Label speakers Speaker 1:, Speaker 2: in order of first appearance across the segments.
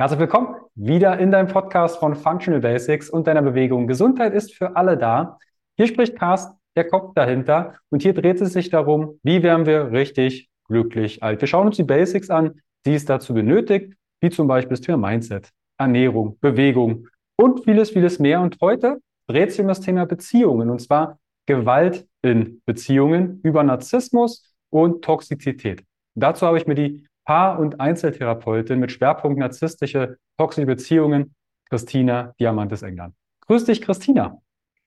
Speaker 1: Herzlich willkommen wieder in deinem Podcast von Functional Basics und deiner Bewegung. Gesundheit ist für alle da. Hier spricht Carsten, der Kopf dahinter. Und hier dreht es sich darum, wie werden wir richtig glücklich alt. Wir schauen uns die Basics an, die es dazu benötigt, wie zum Beispiel das Thema Mindset, Ernährung, Bewegung und vieles, vieles mehr. Und heute dreht sich um das Thema Beziehungen und zwar Gewalt in Beziehungen über Narzissmus und Toxizität. Dazu habe ich mir die Paar- und Einzeltherapeutin mit Schwerpunkt narzisstische, toxische Beziehungen, Christina Diamantes England. Grüß dich, Christina.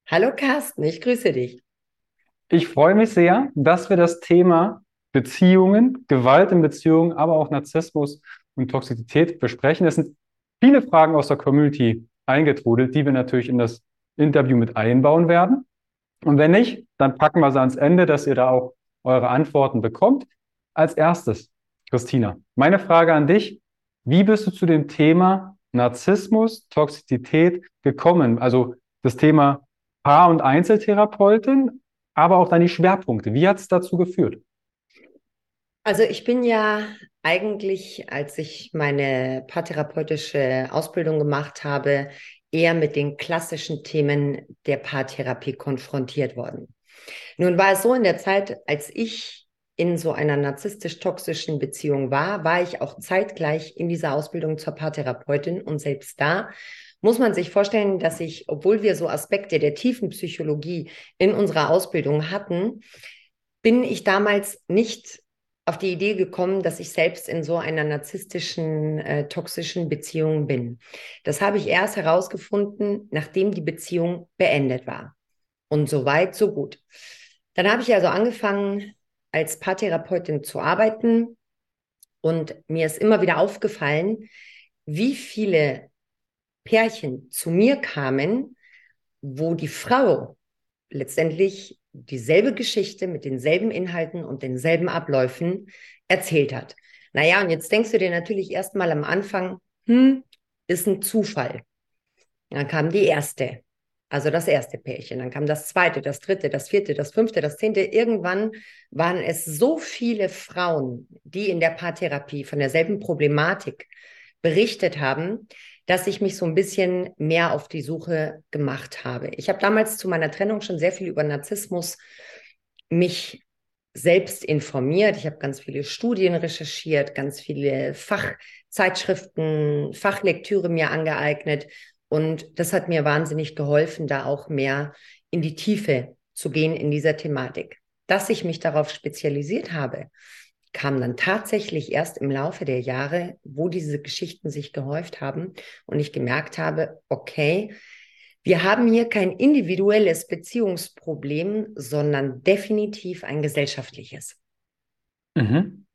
Speaker 2: Hallo Carsten, ich grüße dich.
Speaker 1: Ich freue mich sehr, dass wir das Thema Beziehungen, Gewalt in Beziehungen, aber auch Narzissmus und Toxizität besprechen. Es sind viele Fragen aus der Community eingetrudelt, die wir natürlich in das Interview mit einbauen werden. Und wenn nicht, dann packen wir sie ans Ende, dass ihr da auch eure Antworten bekommt. Als erstes, Christina, meine Frage an dich. Wie bist du zu dem Thema Narzissmus, Toxizität gekommen? Also das Thema Paar- und Einzeltherapeutin, aber auch deine Schwerpunkte. Wie hat es dazu geführt?
Speaker 2: Also ich bin ja eigentlich, als ich meine paartherapeutische Ausbildung gemacht habe, eher mit den klassischen Themen der Paartherapie konfrontiert worden. Nun war es so in der Zeit, als ich in so einer narzisstisch-toxischen Beziehung war, war ich auch zeitgleich in dieser Ausbildung zur Paartherapeutin und selbst da muss man sich vorstellen, dass ich, obwohl wir so Aspekte der tiefen Psychologie in unserer Ausbildung hatten, bin ich damals nicht auf die Idee gekommen, dass ich selbst in so einer narzisstischen, äh, toxischen Beziehung bin. Das habe ich erst herausgefunden, nachdem die Beziehung beendet war. Und so weit, so gut. Dann habe ich also angefangen, als Paartherapeutin zu arbeiten und mir ist immer wieder aufgefallen, wie viele Pärchen zu mir kamen, wo die Frau letztendlich dieselbe Geschichte mit denselben Inhalten und denselben Abläufen erzählt hat. Naja, und jetzt denkst du dir natürlich erstmal am Anfang, hm, ist ein Zufall. Dann kam die erste. Also das erste Pärchen, dann kam das zweite, das dritte, das vierte, das fünfte, das zehnte. Irgendwann waren es so viele Frauen, die in der Paartherapie von derselben Problematik berichtet haben, dass ich mich so ein bisschen mehr auf die Suche gemacht habe. Ich habe damals zu meiner Trennung schon sehr viel über Narzissmus mich selbst informiert. Ich habe ganz viele Studien recherchiert, ganz viele Fachzeitschriften, Fachlektüre mir angeeignet und das hat mir wahnsinnig geholfen, da auch mehr in die Tiefe zu gehen in dieser Thematik. Dass ich mich darauf spezialisiert habe, kam dann tatsächlich erst im Laufe der Jahre, wo diese Geschichten sich gehäuft haben und ich gemerkt habe, okay, wir haben hier kein individuelles Beziehungsproblem, sondern definitiv ein gesellschaftliches.
Speaker 1: Mhm.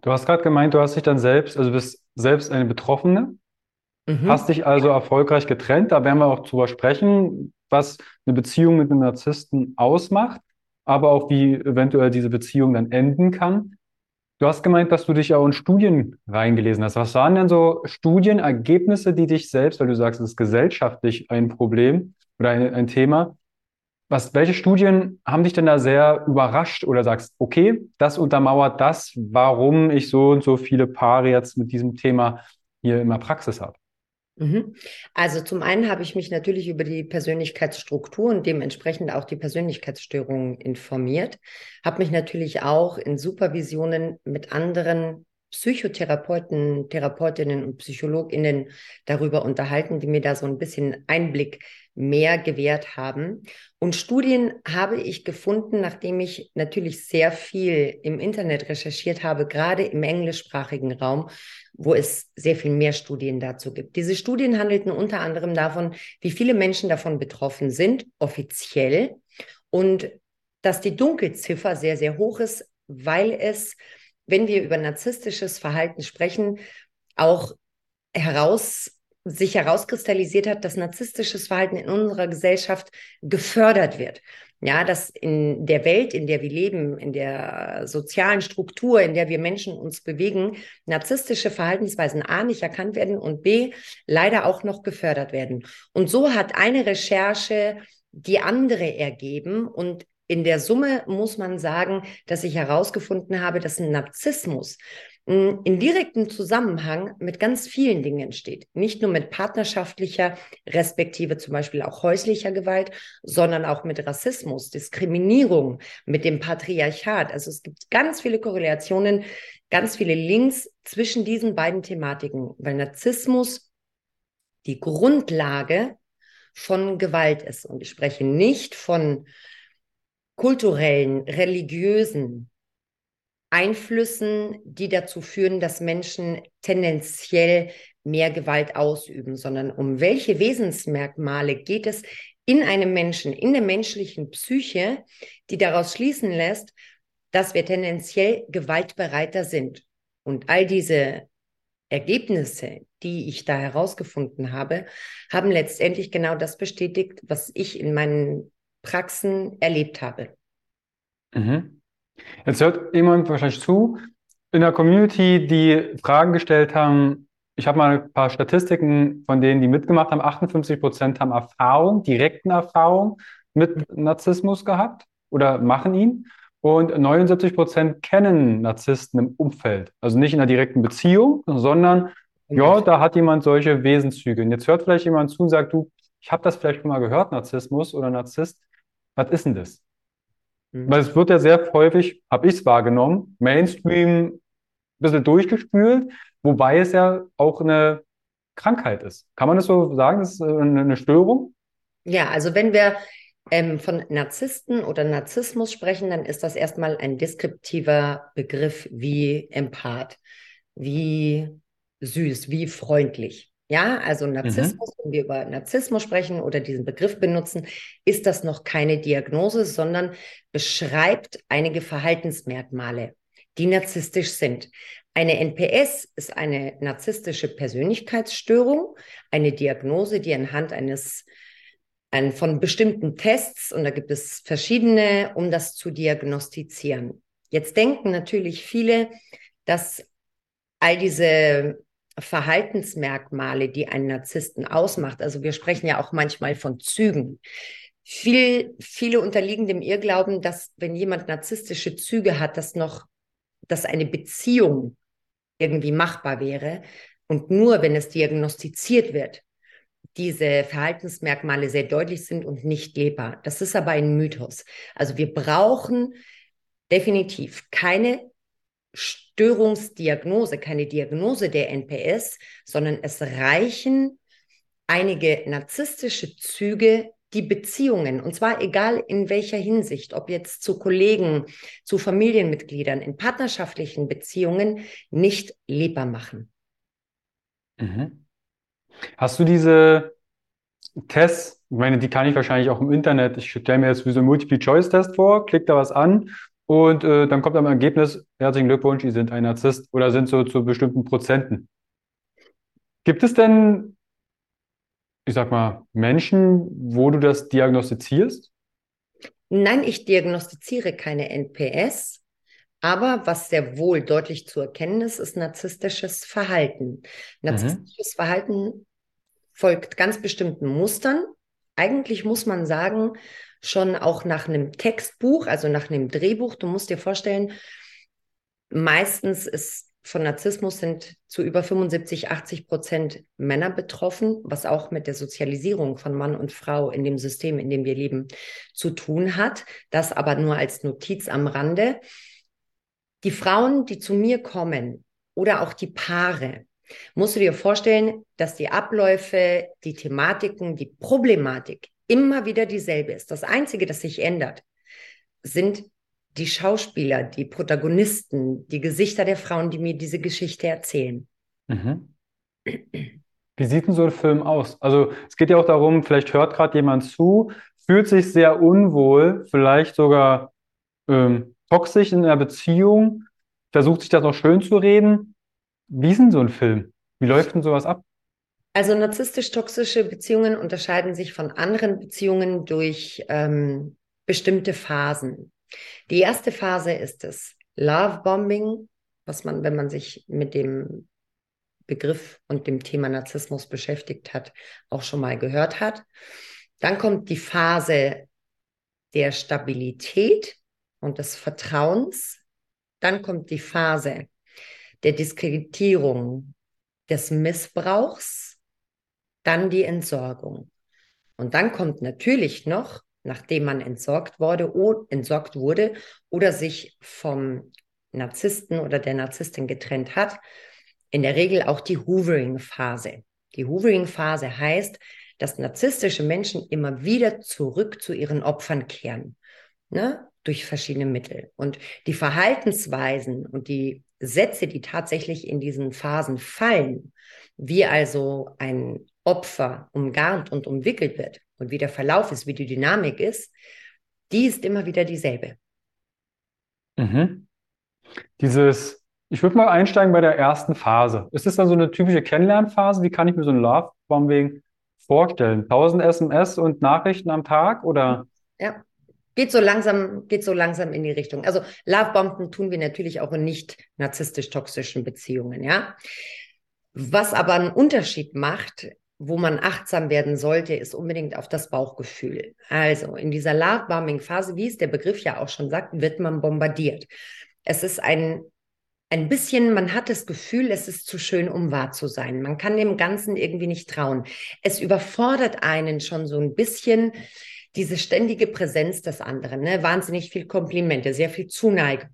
Speaker 1: Du hast gerade gemeint, du hast dich dann selbst, also bist selbst eine Betroffene Mhm. Hast dich also erfolgreich getrennt. Da werden wir auch drüber sprechen, was eine Beziehung mit einem Narzissten ausmacht, aber auch wie eventuell diese Beziehung dann enden kann. Du hast gemeint, dass du dich auch in Studien reingelesen hast. Was waren denn so Studienergebnisse, die dich selbst, weil du sagst, es ist gesellschaftlich ein Problem oder ein, ein Thema, was, welche Studien haben dich denn da sehr überrascht oder sagst, okay, das untermauert das, warum ich so und so viele Paare jetzt mit diesem Thema hier in der Praxis habe?
Speaker 2: Mhm. Also zum einen habe ich mich natürlich über die Persönlichkeitsstruktur und dementsprechend auch die Persönlichkeitsstörungen informiert, habe mich natürlich auch in Supervisionen mit anderen Psychotherapeuten, Therapeutinnen und Psychologinnen darüber unterhalten, die mir da so ein bisschen Einblick mehr gewährt haben. Und Studien habe ich gefunden, nachdem ich natürlich sehr viel im Internet recherchiert habe, gerade im englischsprachigen Raum, wo es sehr viel mehr Studien dazu gibt. Diese Studien handelten unter anderem davon, wie viele Menschen davon betroffen sind, offiziell, und dass die Dunkelziffer sehr, sehr hoch ist, weil es, wenn wir über narzisstisches Verhalten sprechen, auch heraus sich herauskristallisiert hat, dass narzisstisches Verhalten in unserer Gesellschaft gefördert wird. Ja, dass in der Welt, in der wir leben, in der sozialen Struktur, in der wir Menschen uns bewegen, narzisstische Verhaltensweisen A nicht erkannt werden und B leider auch noch gefördert werden. Und so hat eine Recherche die andere ergeben und in der Summe muss man sagen, dass ich herausgefunden habe, dass ein Narzissmus in direktem Zusammenhang mit ganz vielen Dingen steht. Nicht nur mit partnerschaftlicher, respektive zum Beispiel auch häuslicher Gewalt, sondern auch mit Rassismus, Diskriminierung, mit dem Patriarchat. Also es gibt ganz viele Korrelationen, ganz viele Links zwischen diesen beiden Thematiken, weil Narzissmus die Grundlage von Gewalt ist. Und ich spreche nicht von kulturellen, religiösen, Einflüssen, die dazu führen, dass Menschen tendenziell mehr Gewalt ausüben, sondern um welche Wesensmerkmale geht es in einem Menschen, in der menschlichen Psyche, die daraus schließen lässt, dass wir tendenziell gewaltbereiter sind. Und all diese Ergebnisse, die ich da herausgefunden habe, haben letztendlich genau das bestätigt, was ich in meinen Praxen erlebt habe.
Speaker 1: Mhm. Jetzt hört jemand wahrscheinlich zu in der Community, die Fragen gestellt haben. Ich habe mal ein paar Statistiken von denen, die mitgemacht haben. 58 Prozent haben Erfahrung, direkten Erfahrung mit Narzissmus gehabt oder machen ihn. Und 79 Prozent kennen Narzissten im Umfeld. Also nicht in einer direkten Beziehung, sondern ja, da hat jemand solche Wesenszüge. Und jetzt hört vielleicht jemand zu und sagt, du, ich habe das vielleicht schon mal gehört, Narzissmus oder Narzisst. Was ist denn das? Mhm. Weil es wird ja sehr häufig, habe ich es wahrgenommen, Mainstream ein bisschen durchgespült, wobei es ja auch eine Krankheit ist. Kann man das so sagen? Das ist äh, eine Störung?
Speaker 2: Ja, also wenn wir ähm, von Narzissten oder Narzissmus sprechen, dann ist das erstmal ein deskriptiver Begriff wie Empath, wie süß, wie freundlich. Ja, also Narzissmus, mhm. wenn wir über Narzissmus sprechen oder diesen Begriff benutzen, ist das noch keine Diagnose, sondern beschreibt einige Verhaltensmerkmale, die narzisstisch sind. Eine NPS ist eine narzisstische Persönlichkeitsstörung, eine Diagnose, die anhand eines ein, von bestimmten Tests, und da gibt es verschiedene, um das zu diagnostizieren. Jetzt denken natürlich viele, dass all diese Verhaltensmerkmale, die einen Narzissten ausmacht. Also wir sprechen ja auch manchmal von Zügen. Viel, viele unterliegen dem Irrglauben, dass wenn jemand narzisstische Züge hat, dass noch, dass eine Beziehung irgendwie machbar wäre. Und nur wenn es diagnostiziert wird, diese Verhaltensmerkmale sehr deutlich sind und nicht lebbar. Das ist aber ein Mythos. Also wir brauchen definitiv keine Störungsdiagnose, keine Diagnose der NPS, sondern es reichen einige narzisstische Züge, die Beziehungen, und zwar egal in welcher Hinsicht, ob jetzt zu Kollegen, zu Familienmitgliedern, in partnerschaftlichen Beziehungen, nicht lebbar machen.
Speaker 1: Mhm. Hast du diese Tests, ich meine, die kann ich wahrscheinlich auch im Internet, ich stelle mir jetzt wie so einen Multiple-Choice-Test vor, klick da was an und äh, dann kommt am Ergebnis, herzlichen Glückwunsch, Sie sind ein Narzisst oder sind so zu bestimmten Prozenten. Gibt es denn, ich sag mal, Menschen, wo du das diagnostizierst?
Speaker 2: Nein, ich diagnostiziere keine NPS. Aber was sehr wohl deutlich zu erkennen ist, ist narzisstisches Verhalten. Narzisstisches mhm. Verhalten folgt ganz bestimmten Mustern. Eigentlich muss man sagen, schon auch nach einem Textbuch, also nach einem Drehbuch. Du musst dir vorstellen, meistens ist von Narzissmus sind zu über 75, 80 Prozent Männer betroffen, was auch mit der Sozialisierung von Mann und Frau in dem System, in dem wir leben, zu tun hat. Das aber nur als Notiz am Rande. Die Frauen, die zu mir kommen oder auch die Paare, musst du dir vorstellen, dass die Abläufe, die Thematiken, die Problematik immer wieder dieselbe ist. Das Einzige, das sich ändert, sind die Schauspieler, die Protagonisten, die Gesichter der Frauen, die mir diese Geschichte erzählen. Mhm.
Speaker 1: Wie sieht denn so ein Film aus? Also es geht ja auch darum, vielleicht hört gerade jemand zu, fühlt sich sehr unwohl, vielleicht sogar ähm, toxisch in einer Beziehung, versucht sich das noch schön zu reden. Wie ist denn so ein Film? Wie läuft denn sowas ab?
Speaker 2: Also narzisstisch-toxische Beziehungen unterscheiden sich von anderen Beziehungen durch ähm, bestimmte Phasen. Die erste Phase ist das Love Bombing, was man, wenn man sich mit dem Begriff und dem Thema Narzissmus beschäftigt hat, auch schon mal gehört hat. Dann kommt die Phase der Stabilität und des Vertrauens. Dann kommt die Phase der Diskreditierung, des Missbrauchs, dann die Entsorgung. Und dann kommt natürlich noch, nachdem man entsorgt wurde, entsorgt wurde oder sich vom Narzissten oder der Narzisstin getrennt hat, in der Regel auch die Hoovering-Phase. Die Hoovering-Phase heißt, dass narzisstische Menschen immer wieder zurück zu ihren Opfern kehren, ne? durch verschiedene Mittel. Und die Verhaltensweisen und die Sätze, die tatsächlich in diesen Phasen fallen, wie also ein Opfer umgarnt und umwickelt wird und wie der Verlauf ist, wie die Dynamik ist, die ist immer wieder dieselbe.
Speaker 1: Mhm. Dieses, ich würde mal einsteigen bei der ersten Phase. Ist das dann so eine typische Kennenlernphase? Wie kann ich mir so ein Love-Bombing vorstellen? 1000 SMS und Nachrichten am Tag oder?
Speaker 2: Ja. Geht so langsam, geht so langsam in die Richtung. Also Lovebomben tun wir natürlich auch in nicht narzisstisch-toxischen Beziehungen, ja. Was aber einen Unterschied macht, wo man achtsam werden sollte, ist unbedingt auf das Bauchgefühl. Also in dieser Love-Bombing-Phase, wie es der Begriff ja auch schon sagt, wird man bombardiert. Es ist ein ein bisschen, man hat das Gefühl, es ist zu schön, um wahr zu sein. Man kann dem Ganzen irgendwie nicht trauen. Es überfordert einen schon so ein bisschen diese ständige Präsenz des anderen. Ne? Wahnsinnig viel Komplimente, sehr viel Zuneigung.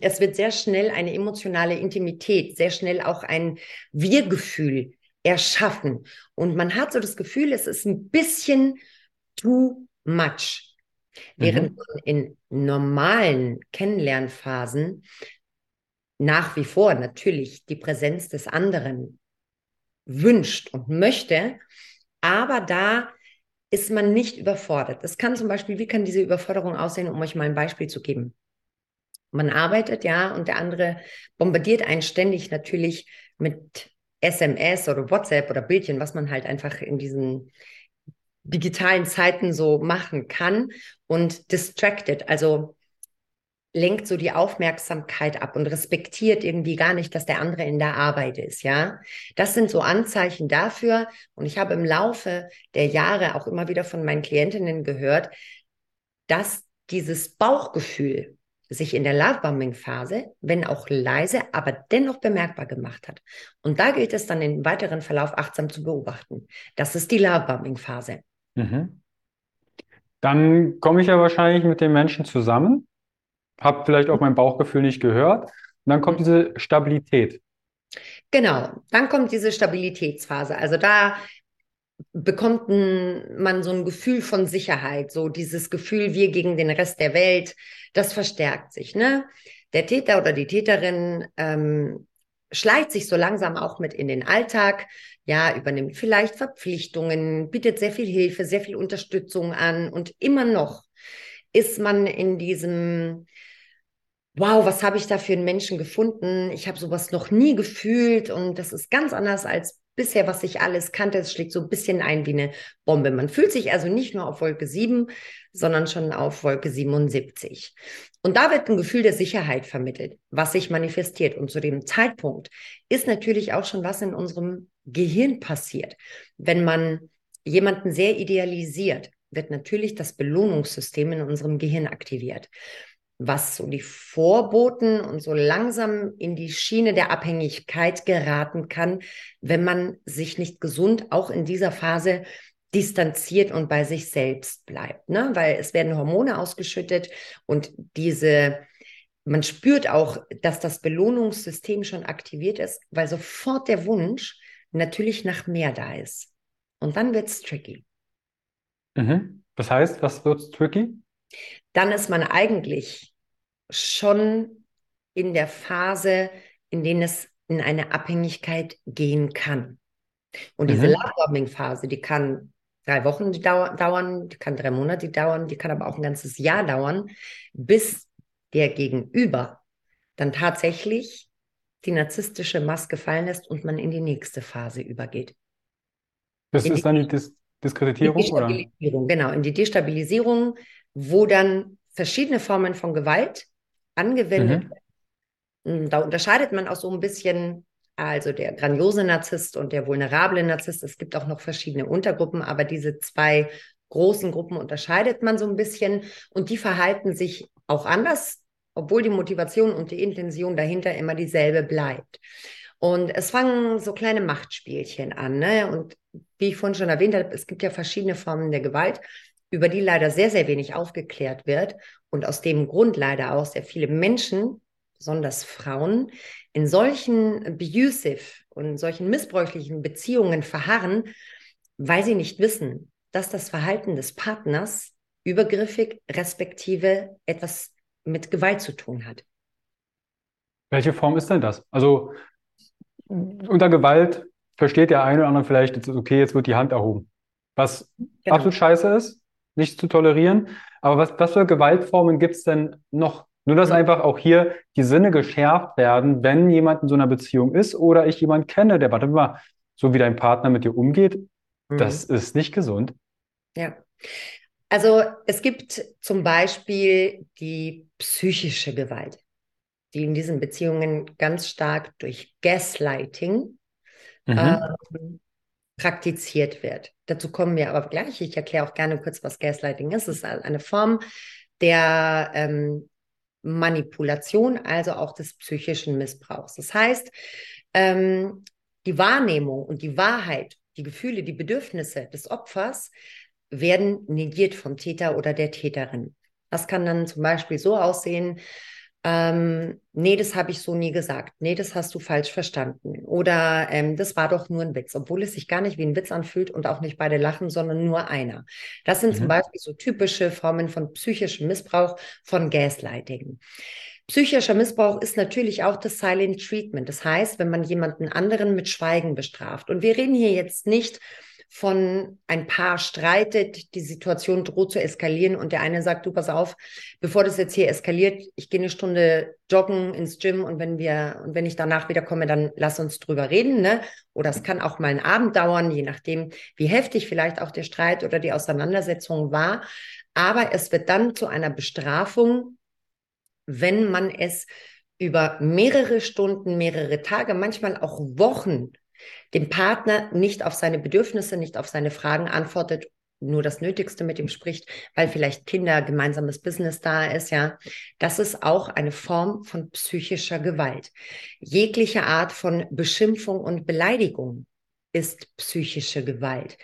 Speaker 2: Es wird sehr schnell eine emotionale Intimität, sehr schnell auch ein Wir-Gefühl erschaffen. Und man hat so das Gefühl, es ist ein bisschen too much. Während mhm. in normalen Kennenlernphasen nach wie vor natürlich die Präsenz des anderen wünscht und möchte, aber da ist man nicht überfordert. Das kann zum Beispiel, wie kann diese Überforderung aussehen, um euch mal ein Beispiel zu geben? Man arbeitet, ja, und der andere bombardiert einen ständig natürlich mit SMS oder WhatsApp oder Bildchen, was man halt einfach in diesen digitalen Zeiten so machen kann und distracted, also lenkt so die Aufmerksamkeit ab und respektiert irgendwie gar nicht, dass der andere in der Arbeit ist, ja. Das sind so Anzeichen dafür. Und ich habe im Laufe der Jahre auch immer wieder von meinen Klientinnen gehört, dass dieses Bauchgefühl sich in der Lovebombing-Phase, wenn auch leise, aber dennoch bemerkbar gemacht hat. Und da gilt es dann im weiteren Verlauf achtsam zu beobachten. Das ist die Lovebombing-Phase. Mhm.
Speaker 1: Dann komme ich ja wahrscheinlich mit den Menschen zusammen habe vielleicht auch mein Bauchgefühl nicht gehört. Und dann kommt diese Stabilität.
Speaker 2: Genau, dann kommt diese Stabilitätsphase. Also da bekommt man so ein Gefühl von Sicherheit, so dieses Gefühl, wir gegen den Rest der Welt, das verstärkt sich. Ne? Der Täter oder die Täterin ähm, schleicht sich so langsam auch mit in den Alltag, ja, übernimmt vielleicht Verpflichtungen, bietet sehr viel Hilfe, sehr viel Unterstützung an und immer noch ist man in diesem wow, was habe ich da für einen Menschen gefunden? Ich habe sowas noch nie gefühlt und das ist ganz anders als bisher, was ich alles kannte. Es schlägt so ein bisschen ein wie eine Bombe. Man fühlt sich also nicht nur auf Wolke 7, sondern schon auf Wolke 77. Und da wird ein Gefühl der Sicherheit vermittelt, was sich manifestiert. Und zu dem Zeitpunkt ist natürlich auch schon was in unserem Gehirn passiert. Wenn man jemanden sehr idealisiert, wird natürlich das Belohnungssystem in unserem Gehirn aktiviert was so die Vorboten und so langsam in die Schiene der Abhängigkeit geraten kann, wenn man sich nicht gesund auch in dieser Phase distanziert und bei sich selbst bleibt. Ne? Weil es werden Hormone ausgeschüttet und diese, man spürt auch, dass das Belohnungssystem schon aktiviert ist, weil sofort der Wunsch natürlich nach mehr da ist. Und dann wird es tricky.
Speaker 1: Mhm. Das heißt, was wird tricky?
Speaker 2: dann ist man eigentlich schon in der Phase, in der es in eine Abhängigkeit gehen kann. Und diese mhm. Lovebombing-Phase, die kann drei Wochen dauern, die kann drei Monate dauern, die kann aber auch ein ganzes Jahr dauern, bis der Gegenüber dann tatsächlich die narzisstische Maske fallen lässt und man in die nächste Phase übergeht.
Speaker 1: Das in ist die, dann die Dis Diskreditierung?
Speaker 2: Die Destabilisierung, oder? genau, in die Destabilisierung wo dann verschiedene Formen von Gewalt angewendet mhm. werden. Da unterscheidet man auch so ein bisschen, also der grandiose Narzisst und der vulnerable Narzisst. Es gibt auch noch verschiedene Untergruppen, aber diese zwei großen Gruppen unterscheidet man so ein bisschen und die verhalten sich auch anders obwohl die Motivation und die Intention dahinter immer dieselbe bleibt. Und es fangen so kleine Machtspielchen an. Ne? Und wie ich vorhin schon erwähnt habe, es gibt ja verschiedene Formen der Gewalt, über die leider sehr, sehr wenig aufgeklärt wird. Und aus dem Grund leider auch sehr viele Menschen, besonders Frauen, in solchen abusive und solchen missbräuchlichen Beziehungen verharren, weil sie nicht wissen, dass das Verhalten des Partners übergriffig respektive etwas mit Gewalt zu tun hat.
Speaker 1: Welche Form ist denn das? Also unter Gewalt versteht der eine oder andere vielleicht, okay, jetzt wird die Hand erhoben. Was genau. absolut scheiße ist, nicht zu tolerieren. Aber was, was für Gewaltformen gibt es denn noch? Nur, dass einfach auch hier die Sinne geschärft werden, wenn jemand in so einer Beziehung ist oder ich jemanden kenne, der, warte mal, so wie dein Partner mit dir umgeht, mhm. das ist nicht gesund.
Speaker 2: Ja. Also es gibt zum Beispiel die psychische Gewalt, die in diesen Beziehungen ganz stark durch Gaslighting mhm. ähm, praktiziert wird. Dazu kommen wir aber gleich. Ich erkläre auch gerne kurz, was Gaslighting ist. Es ist eine Form der ähm, Manipulation, also auch des psychischen Missbrauchs. Das heißt, ähm, die Wahrnehmung und die Wahrheit, die Gefühle, die Bedürfnisse des Opfers werden negiert vom Täter oder der Täterin. Das kann dann zum Beispiel so aussehen, ähm, nee, das habe ich so nie gesagt. Nee, das hast du falsch verstanden. Oder ähm, das war doch nur ein Witz, obwohl es sich gar nicht wie ein Witz anfühlt und auch nicht beide lachen, sondern nur einer. Das sind mhm. zum Beispiel so typische Formen von psychischem Missbrauch, von Gaslighting. Psychischer Missbrauch ist natürlich auch das Silent Treatment. Das heißt, wenn man jemanden anderen mit Schweigen bestraft. Und wir reden hier jetzt nicht von ein Paar streitet, die Situation droht zu eskalieren und der eine sagt, du pass auf, bevor das jetzt hier eskaliert, ich gehe eine Stunde joggen ins Gym und wenn wir und wenn ich danach wiederkomme, dann lass uns drüber reden, ne? Oder es kann auch mal einen Abend dauern, je nachdem, wie heftig vielleicht auch der Streit oder die Auseinandersetzung war, aber es wird dann zu einer Bestrafung, wenn man es über mehrere Stunden, mehrere Tage, manchmal auch Wochen dem Partner nicht auf seine Bedürfnisse, nicht auf seine Fragen antwortet, nur das Nötigste mit ihm spricht, weil vielleicht Kinder, gemeinsames Business da ist, ja. Das ist auch eine Form von psychischer Gewalt. Jegliche Art von Beschimpfung und Beleidigung ist psychische Gewalt.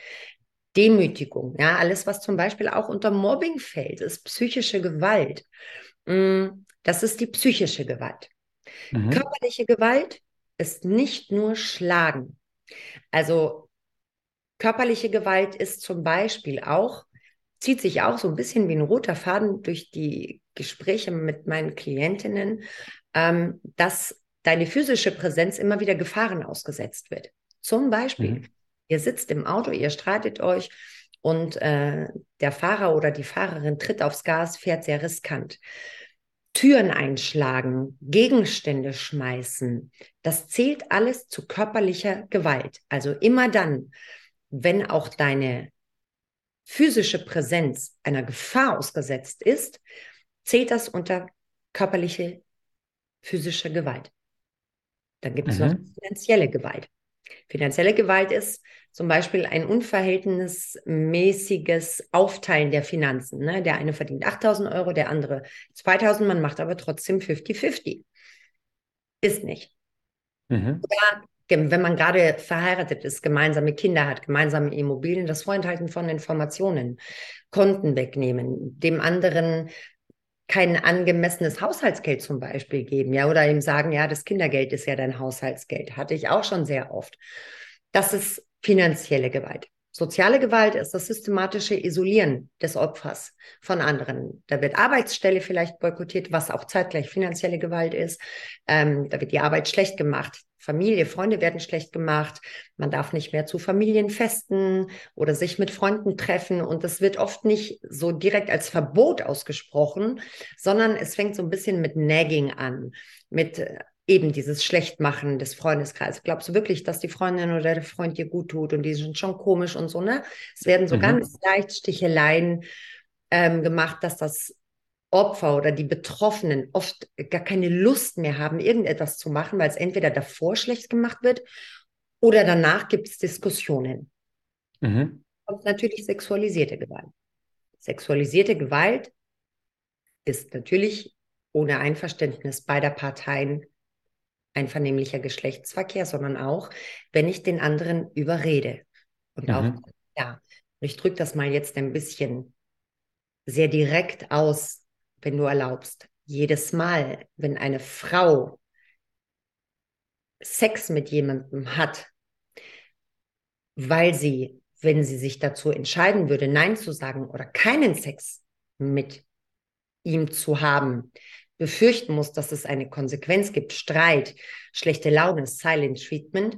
Speaker 2: Demütigung, ja, alles, was zum Beispiel auch unter Mobbing fällt, ist psychische Gewalt. Mm, das ist die psychische Gewalt. Mhm. Körperliche Gewalt ist nicht nur Schlagen. Also körperliche Gewalt ist zum Beispiel auch, zieht sich auch so ein bisschen wie ein roter Faden durch die Gespräche mit meinen Klientinnen, ähm, dass deine physische Präsenz immer wieder Gefahren ausgesetzt wird. Zum Beispiel, mhm. ihr sitzt im Auto, ihr streitet euch und äh, der Fahrer oder die Fahrerin tritt aufs Gas, fährt sehr riskant. Türen einschlagen, Gegenstände schmeißen, das zählt alles zu körperlicher Gewalt. Also immer dann, wenn auch deine physische Präsenz einer Gefahr ausgesetzt ist, zählt das unter körperliche physische Gewalt. Dann gibt es mhm. noch finanzielle Gewalt. Finanzielle Gewalt ist zum Beispiel ein unverhältnismäßiges Aufteilen der Finanzen. Ne? Der eine verdient 8000 Euro, der andere 2000, man macht aber trotzdem 50-50. Ist nicht. Mhm. Oder wenn man gerade verheiratet ist, gemeinsame Kinder hat, gemeinsame Immobilien, das Vorenthalten von Informationen, Konten wegnehmen, dem anderen kein angemessenes Haushaltsgeld zum Beispiel geben, ja, oder ihm sagen, ja, das Kindergeld ist ja dein Haushaltsgeld. Hatte ich auch schon sehr oft. Das ist finanzielle Gewalt. Soziale Gewalt ist das systematische Isolieren des Opfers von anderen. Da wird Arbeitsstelle vielleicht boykottiert, was auch zeitgleich finanzielle Gewalt ist. Ähm, da wird die Arbeit schlecht gemacht. Familie, Freunde werden schlecht gemacht. Man darf nicht mehr zu Familienfesten oder sich mit Freunden treffen. Und das wird oft nicht so direkt als Verbot ausgesprochen, sondern es fängt so ein bisschen mit Nagging an, mit äh, eben dieses Schlechtmachen des Freundeskreises. Glaubst du wirklich, dass die Freundin oder der Freund dir gut tut und die sind schon komisch und so, ne? Es werden so mhm. ganz leicht Sticheleien ähm, gemacht, dass das Opfer oder die Betroffenen oft gar keine Lust mehr haben, irgendetwas zu machen, weil es entweder davor schlecht gemacht wird oder danach gibt es Diskussionen. Mhm. Und natürlich sexualisierte Gewalt. Sexualisierte Gewalt ist natürlich ohne Einverständnis beider Parteien einvernehmlicher Geschlechtsverkehr, sondern auch, wenn ich den anderen überrede. Und mhm. auch, ja, ich drücke das mal jetzt ein bisschen sehr direkt aus, wenn du erlaubst. Jedes Mal, wenn eine Frau Sex mit jemandem hat, weil sie, wenn sie sich dazu entscheiden würde, Nein zu sagen oder keinen Sex mit ihm zu haben, befürchten muss, dass es eine Konsequenz gibt, Streit, schlechte Laune, Silent Treatment,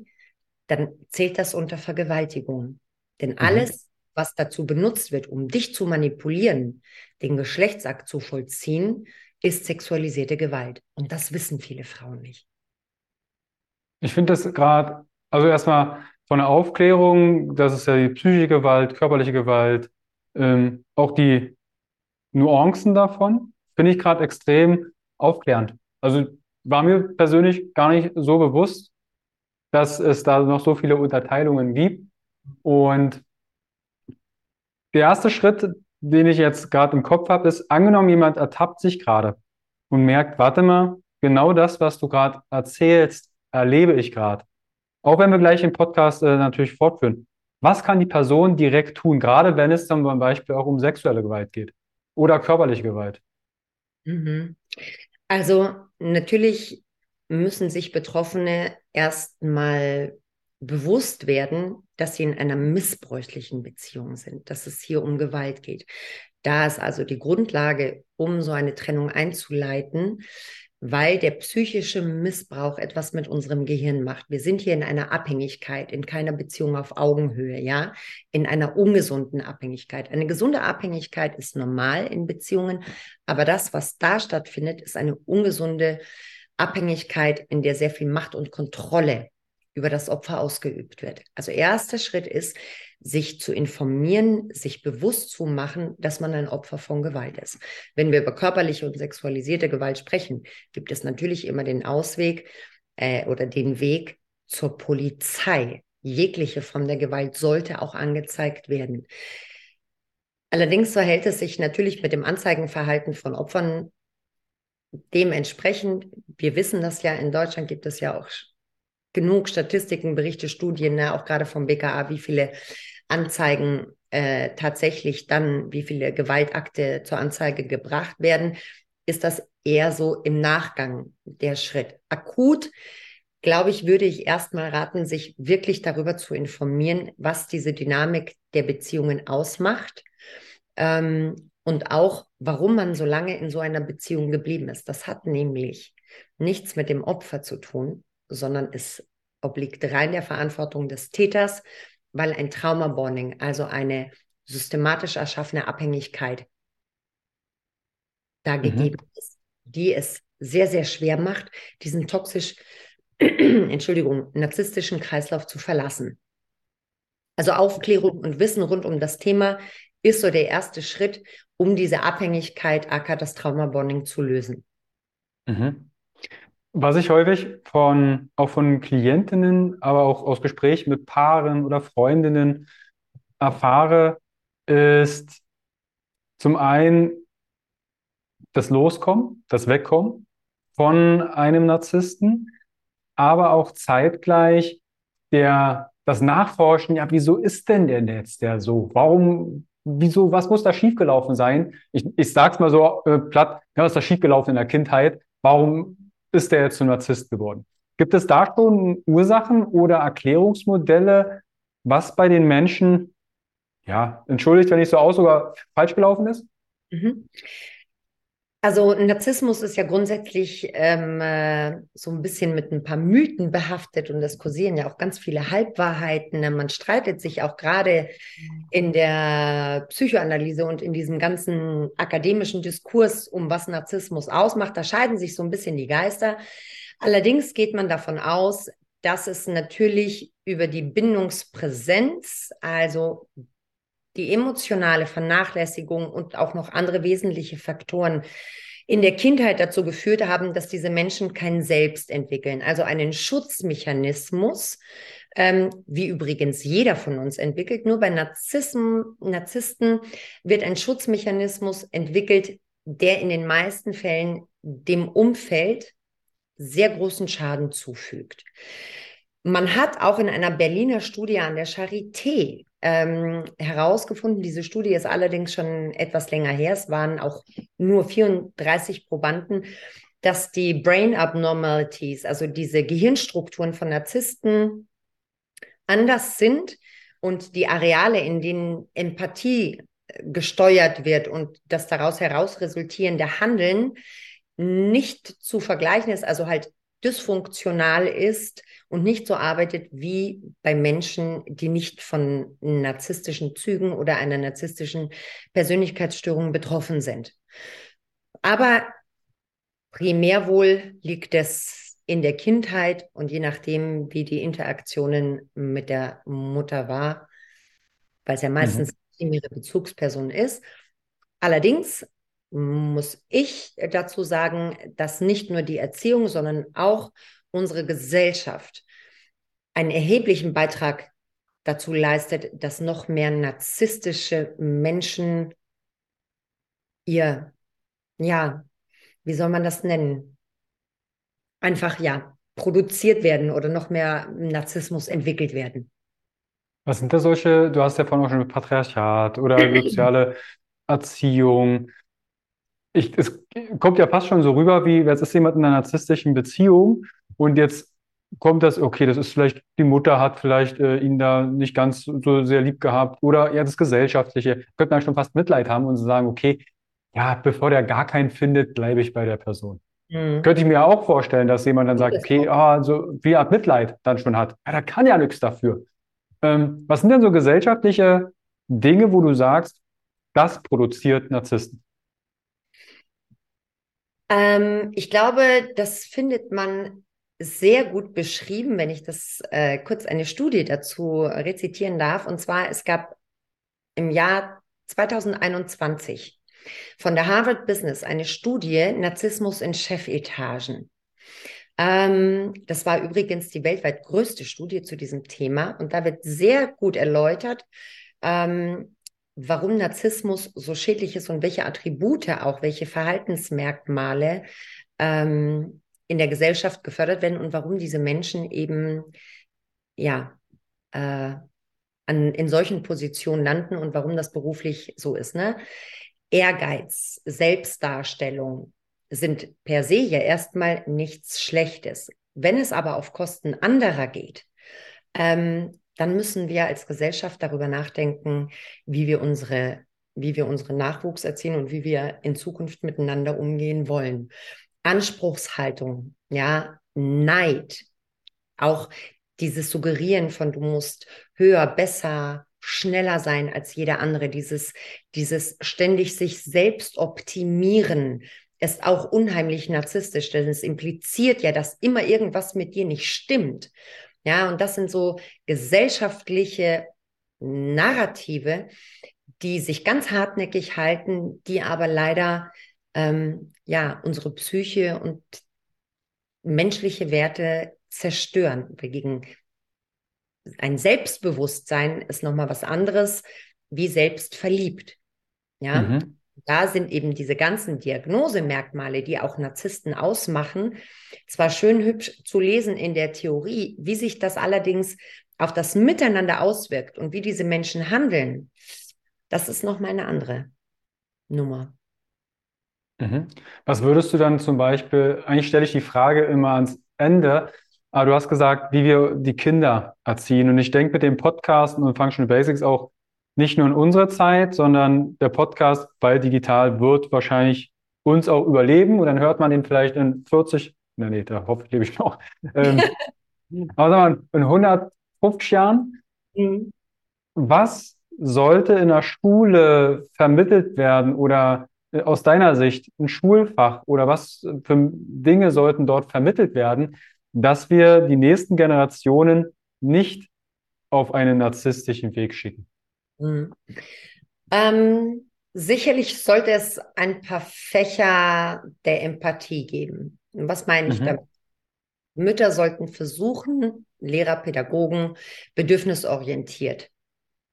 Speaker 2: dann zählt das unter Vergewaltigung. Denn mhm. alles, was dazu benutzt wird, um dich zu manipulieren, den Geschlechtsakt zu vollziehen, ist sexualisierte Gewalt. Und das wissen viele Frauen nicht.
Speaker 1: Ich finde das gerade, also erstmal von der Aufklärung, das ist ja die psychische Gewalt, körperliche Gewalt, ähm, auch die Nuancen davon, finde ich gerade extrem aufklärend. Also war mir persönlich gar nicht so bewusst, dass es da noch so viele Unterteilungen gibt. Und der erste Schritt, den ich jetzt gerade im Kopf habe, ist, angenommen, jemand ertappt sich gerade und merkt, warte mal, genau das, was du gerade erzählst, erlebe ich gerade. Auch wenn wir gleich im Podcast äh, natürlich fortführen. Was kann die Person direkt tun, gerade wenn es zum Beispiel auch um sexuelle Gewalt geht oder körperliche Gewalt?
Speaker 2: Mhm. Also natürlich müssen sich Betroffene erstmal bewusst werden, dass sie in einer missbräuchlichen Beziehung sind, dass es hier um Gewalt geht. Da ist also die Grundlage, um so eine Trennung einzuleiten, weil der psychische Missbrauch etwas mit unserem Gehirn macht. Wir sind hier in einer Abhängigkeit, in keiner Beziehung auf Augenhöhe, ja, in einer ungesunden Abhängigkeit. Eine gesunde Abhängigkeit ist normal in Beziehungen, aber das, was da stattfindet, ist eine ungesunde Abhängigkeit, in der sehr viel Macht und Kontrolle über das Opfer ausgeübt wird. Also erster Schritt ist, sich zu informieren, sich bewusst zu machen, dass man ein Opfer von Gewalt ist. Wenn wir über körperliche und sexualisierte Gewalt sprechen, gibt es natürlich immer den Ausweg äh, oder den Weg zur Polizei. Jegliche Form der Gewalt sollte auch angezeigt werden. Allerdings verhält es sich natürlich mit dem Anzeigenverhalten von Opfern dementsprechend. Wir wissen das ja, in Deutschland gibt es ja auch genug Statistiken, Berichte, Studien, ne, auch gerade vom BKA, wie viele Anzeigen äh, tatsächlich dann, wie viele Gewaltakte zur Anzeige gebracht werden, ist das eher so im Nachgang der Schritt. Akut, glaube ich, würde ich erstmal raten, sich wirklich darüber zu informieren, was diese Dynamik der Beziehungen ausmacht. Ähm, und auch, warum man so lange in so einer Beziehung geblieben ist. Das hat nämlich nichts mit dem Opfer zu tun, sondern es obliegt rein der Verantwortung des Täters, weil ein Traumabonding, also eine systematisch erschaffene Abhängigkeit, da mhm. gegeben ist, die es sehr, sehr schwer macht, diesen toxisch, Entschuldigung, narzisstischen Kreislauf zu verlassen. Also Aufklärung und Wissen rund um das Thema ist so der erste Schritt, um diese Abhängigkeit, aka das Traumabonding zu lösen.
Speaker 1: Mhm. Was ich häufig von, auch von Klientinnen, aber auch aus Gesprächen mit Paaren oder Freundinnen erfahre, ist zum einen das Loskommen, das Wegkommen von einem Narzissten, aber auch zeitgleich der, das Nachforschen, ja, wieso ist denn der jetzt der so? Warum, wieso, was muss da schiefgelaufen sein? Ich, ich sag's mal so äh, platt, ja, was ist da schiefgelaufen in der Kindheit? Warum ist der jetzt zum Narzisst geworden? Gibt es da schon Ursachen oder Erklärungsmodelle, was bei den Menschen, ja, entschuldigt, wenn ich so aus sogar falsch gelaufen ist? Mhm.
Speaker 2: Also Narzissmus ist ja grundsätzlich ähm, äh, so ein bisschen mit ein paar Mythen behaftet und es kursieren ja auch ganz viele Halbwahrheiten. Man streitet sich auch gerade in der Psychoanalyse und in diesem ganzen akademischen Diskurs um was Narzissmus ausmacht. Da scheiden sich so ein bisschen die Geister. Allerdings geht man davon aus, dass es natürlich über die Bindungspräsenz, also die emotionale Vernachlässigung und auch noch andere wesentliche Faktoren in der Kindheit dazu geführt haben, dass diese Menschen kein Selbst entwickeln, also einen Schutzmechanismus, ähm, wie übrigens jeder von uns entwickelt. Nur bei Narzissten, Narzissten wird ein Schutzmechanismus entwickelt, der in den meisten Fällen dem Umfeld sehr großen Schaden zufügt. Man hat auch in einer Berliner Studie an der Charité ähm, herausgefunden, diese Studie ist allerdings schon etwas länger her, es waren auch nur 34 Probanden, dass die Brain Abnormalities, also diese Gehirnstrukturen von Narzissten, anders sind und die Areale, in denen Empathie äh, gesteuert wird und das daraus heraus resultierende Handeln nicht zu vergleichen ist, also halt dysfunktional ist und nicht so arbeitet wie bei Menschen, die nicht von narzisstischen Zügen oder einer narzisstischen Persönlichkeitsstörung betroffen sind. Aber primär wohl liegt es in der Kindheit und je nachdem, wie die Interaktionen mit der Mutter war, weil es ja meistens mhm. ihre Bezugsperson ist. Allerdings muss ich dazu sagen, dass nicht nur die Erziehung, sondern auch unsere Gesellschaft einen erheblichen Beitrag dazu leistet, dass noch mehr narzisstische Menschen ihr, ja, wie soll man das nennen? Einfach, ja, produziert werden oder noch mehr Narzissmus entwickelt werden.
Speaker 1: Was sind da solche, du hast ja vorhin auch schon mit Patriarchat oder soziale Erziehung, ich, es kommt ja fast schon so rüber, wie jetzt ist jemand in einer narzisstischen Beziehung und jetzt kommt das, okay, das ist vielleicht, die Mutter hat vielleicht äh, ihn da nicht ganz so sehr lieb gehabt oder ja, das Gesellschaftliche. Könnte man schon fast Mitleid haben und sagen, okay, ja, bevor der gar keinen findet, bleibe ich bei der Person. Mhm. Könnte ich mir auch vorstellen, dass jemand dann sagt, okay, ah, so wie Art Mitleid dann schon hat. Ja, da kann ja nichts dafür. Ähm, was sind denn so gesellschaftliche Dinge, wo du sagst, das produziert Narzissten?
Speaker 2: Ähm, ich glaube, das findet man sehr gut beschrieben, wenn ich das äh, kurz eine Studie dazu rezitieren darf. Und zwar, es gab im Jahr 2021 von der Harvard Business eine Studie Narzissmus in Chefetagen. Ähm, das war übrigens die weltweit größte Studie zu diesem Thema und da wird sehr gut erläutert, ähm, warum Narzissmus so schädlich ist und welche Attribute auch, welche Verhaltensmerkmale ähm, in der Gesellschaft gefördert werden und warum diese Menschen eben ja äh, an, in solchen Positionen landen und warum das beruflich so ist. Ne? Ehrgeiz, Selbstdarstellung sind per se ja erstmal nichts Schlechtes. Wenn es aber auf Kosten anderer geht, ähm, dann müssen wir als Gesellschaft darüber nachdenken, wie wir unsere, wie wir unseren Nachwuchs erziehen und wie wir in Zukunft miteinander umgehen wollen. Anspruchshaltung, ja, Neid, auch dieses Suggerieren von du musst höher, besser, schneller sein als jeder andere, dieses, dieses ständig sich selbst optimieren, ist auch unheimlich narzisstisch, denn es impliziert ja, dass immer irgendwas mit dir nicht stimmt. Ja, und das sind so gesellschaftliche Narrative, die sich ganz hartnäckig halten, die aber leider ähm, ja unsere Psyche und menschliche Werte zerstören. Gegen ein Selbstbewusstsein ist nochmal was anderes wie selbstverliebt. Ja. Mhm da sind eben diese ganzen Diagnosemerkmale, die auch Narzissten ausmachen, zwar schön hübsch zu lesen in der Theorie, wie sich das allerdings auf das Miteinander auswirkt und wie diese Menschen handeln, das ist noch mal eine andere Nummer.
Speaker 1: Mhm. Was würdest du dann zum Beispiel, eigentlich stelle ich die Frage immer ans Ende, aber du hast gesagt, wie wir die Kinder erziehen. Und ich denke mit dem Podcast und Functional Basics auch nicht nur in unserer Zeit, sondern der Podcast bei Digital wird wahrscheinlich uns auch überleben und dann hört man den vielleicht in 40, na nee, da hoffe ich, lebe ich noch. Ähm, aber sagen wir mal, in 150 Jahren. Mhm. Was sollte in der Schule vermittelt werden oder äh, aus deiner Sicht ein Schulfach oder was für Dinge sollten dort vermittelt werden, dass wir die nächsten Generationen nicht auf einen narzisstischen Weg schicken?
Speaker 2: Mhm. Ähm, sicherlich sollte es ein paar Fächer der Empathie geben. Was meine ich mhm. damit? Mütter sollten versuchen, Lehrer, Pädagogen, bedürfnisorientiert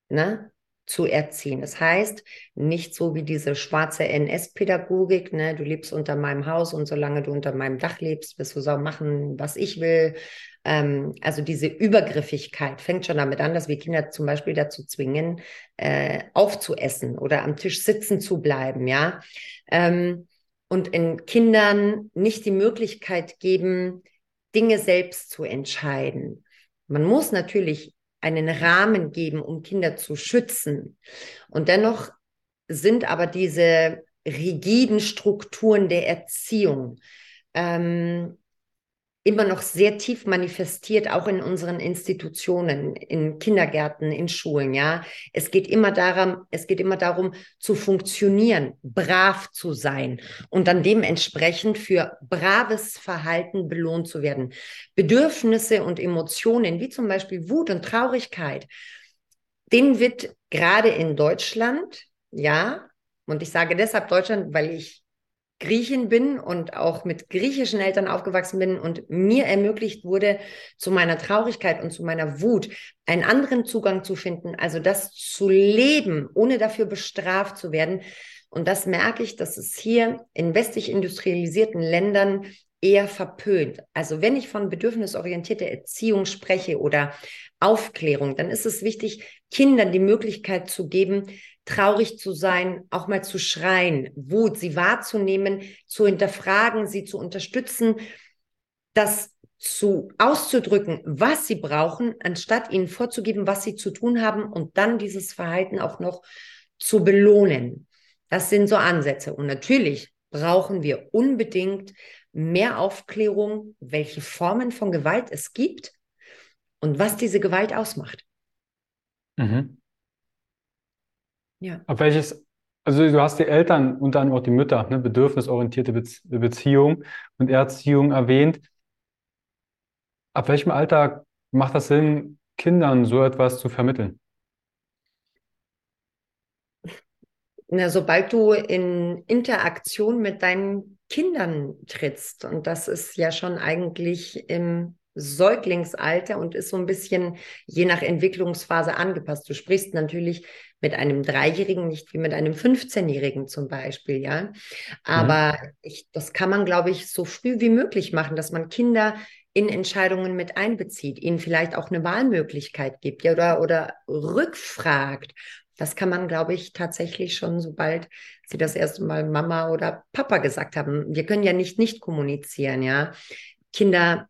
Speaker 2: ne, zu erziehen. Das heißt, nicht so wie diese schwarze NS-Pädagogik, ne, du lebst unter meinem Haus und solange du unter meinem Dach lebst, wirst du so machen, was ich will. Ähm, also diese Übergriffigkeit fängt schon damit an, dass wir Kinder zum Beispiel dazu zwingen, äh, aufzuessen oder am Tisch sitzen zu bleiben, ja. Ähm, und in Kindern nicht die Möglichkeit geben, Dinge selbst zu entscheiden. Man muss natürlich einen Rahmen geben, um Kinder zu schützen. Und dennoch sind aber diese rigiden Strukturen der Erziehung ähm, immer noch sehr tief manifestiert, auch in unseren Institutionen, in Kindergärten, in Schulen, ja. Es geht immer darum, es geht immer darum, zu funktionieren, brav zu sein und dann dementsprechend für braves Verhalten belohnt zu werden. Bedürfnisse und Emotionen, wie zum Beispiel Wut und Traurigkeit, denen wird gerade in Deutschland, ja, und ich sage deshalb Deutschland, weil ich Griechin bin und auch mit griechischen Eltern aufgewachsen bin und mir ermöglicht wurde, zu meiner Traurigkeit und zu meiner Wut einen anderen Zugang zu finden, also das zu leben, ohne dafür bestraft zu werden. Und das merke ich, dass es hier in westlich industrialisierten Ländern eher verpönt. Also wenn ich von bedürfnisorientierter Erziehung spreche oder Aufklärung, dann ist es wichtig, Kindern die Möglichkeit zu geben, traurig zu sein, auch mal zu schreien, Wut, sie wahrzunehmen, zu hinterfragen, sie zu unterstützen, das zu auszudrücken, was sie brauchen, anstatt ihnen vorzugeben, was sie zu tun haben und dann dieses Verhalten auch noch zu belohnen. Das sind so Ansätze. Und natürlich brauchen wir unbedingt mehr Aufklärung, welche Formen von Gewalt es gibt und was diese Gewalt ausmacht.
Speaker 1: Mhm. Ja. Auf welches, also du hast die Eltern, unter anderem auch die Mütter, ne, bedürfnisorientierte Bezie Beziehung und Erziehung erwähnt. Ab welchem Alter macht das Sinn, Kindern so etwas zu vermitteln?
Speaker 2: Na, sobald du in Interaktion mit deinen Kindern trittst, und das ist ja schon eigentlich im Säuglingsalter und ist so ein bisschen je nach Entwicklungsphase angepasst. Du sprichst natürlich mit einem Dreijährigen nicht wie mit einem 15-Jährigen zum Beispiel, ja. Aber mhm. ich, das kann man, glaube ich, so früh wie möglich machen, dass man Kinder in Entscheidungen mit einbezieht, ihnen vielleicht auch eine Wahlmöglichkeit gibt ja, oder, oder rückfragt. Das kann man, glaube ich, tatsächlich schon, sobald sie das erste Mal Mama oder Papa gesagt haben. Wir können ja nicht nicht kommunizieren, ja. Kinder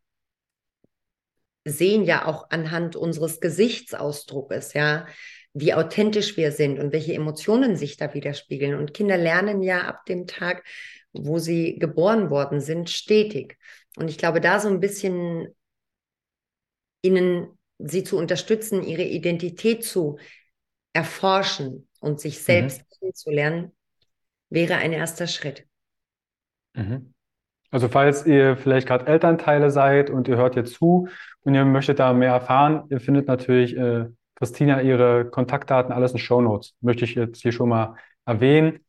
Speaker 2: sehen ja auch anhand unseres Gesichtsausdrucks, ja, wie authentisch wir sind und welche Emotionen sich da widerspiegeln. Und Kinder lernen ja ab dem Tag, wo sie geboren worden sind, stetig. Und ich glaube, da so ein bisschen ihnen sie zu unterstützen, ihre Identität zu erforschen und sich mhm. selbst mhm. kennenzulernen, wäre ein erster Schritt.
Speaker 1: Mhm. Also falls ihr vielleicht gerade Elternteile seid und ihr hört jetzt zu und ihr möchtet da mehr erfahren, ihr findet natürlich äh, Christina ihre Kontaktdaten alles in Show Notes. Möchte ich jetzt hier schon mal erwähnen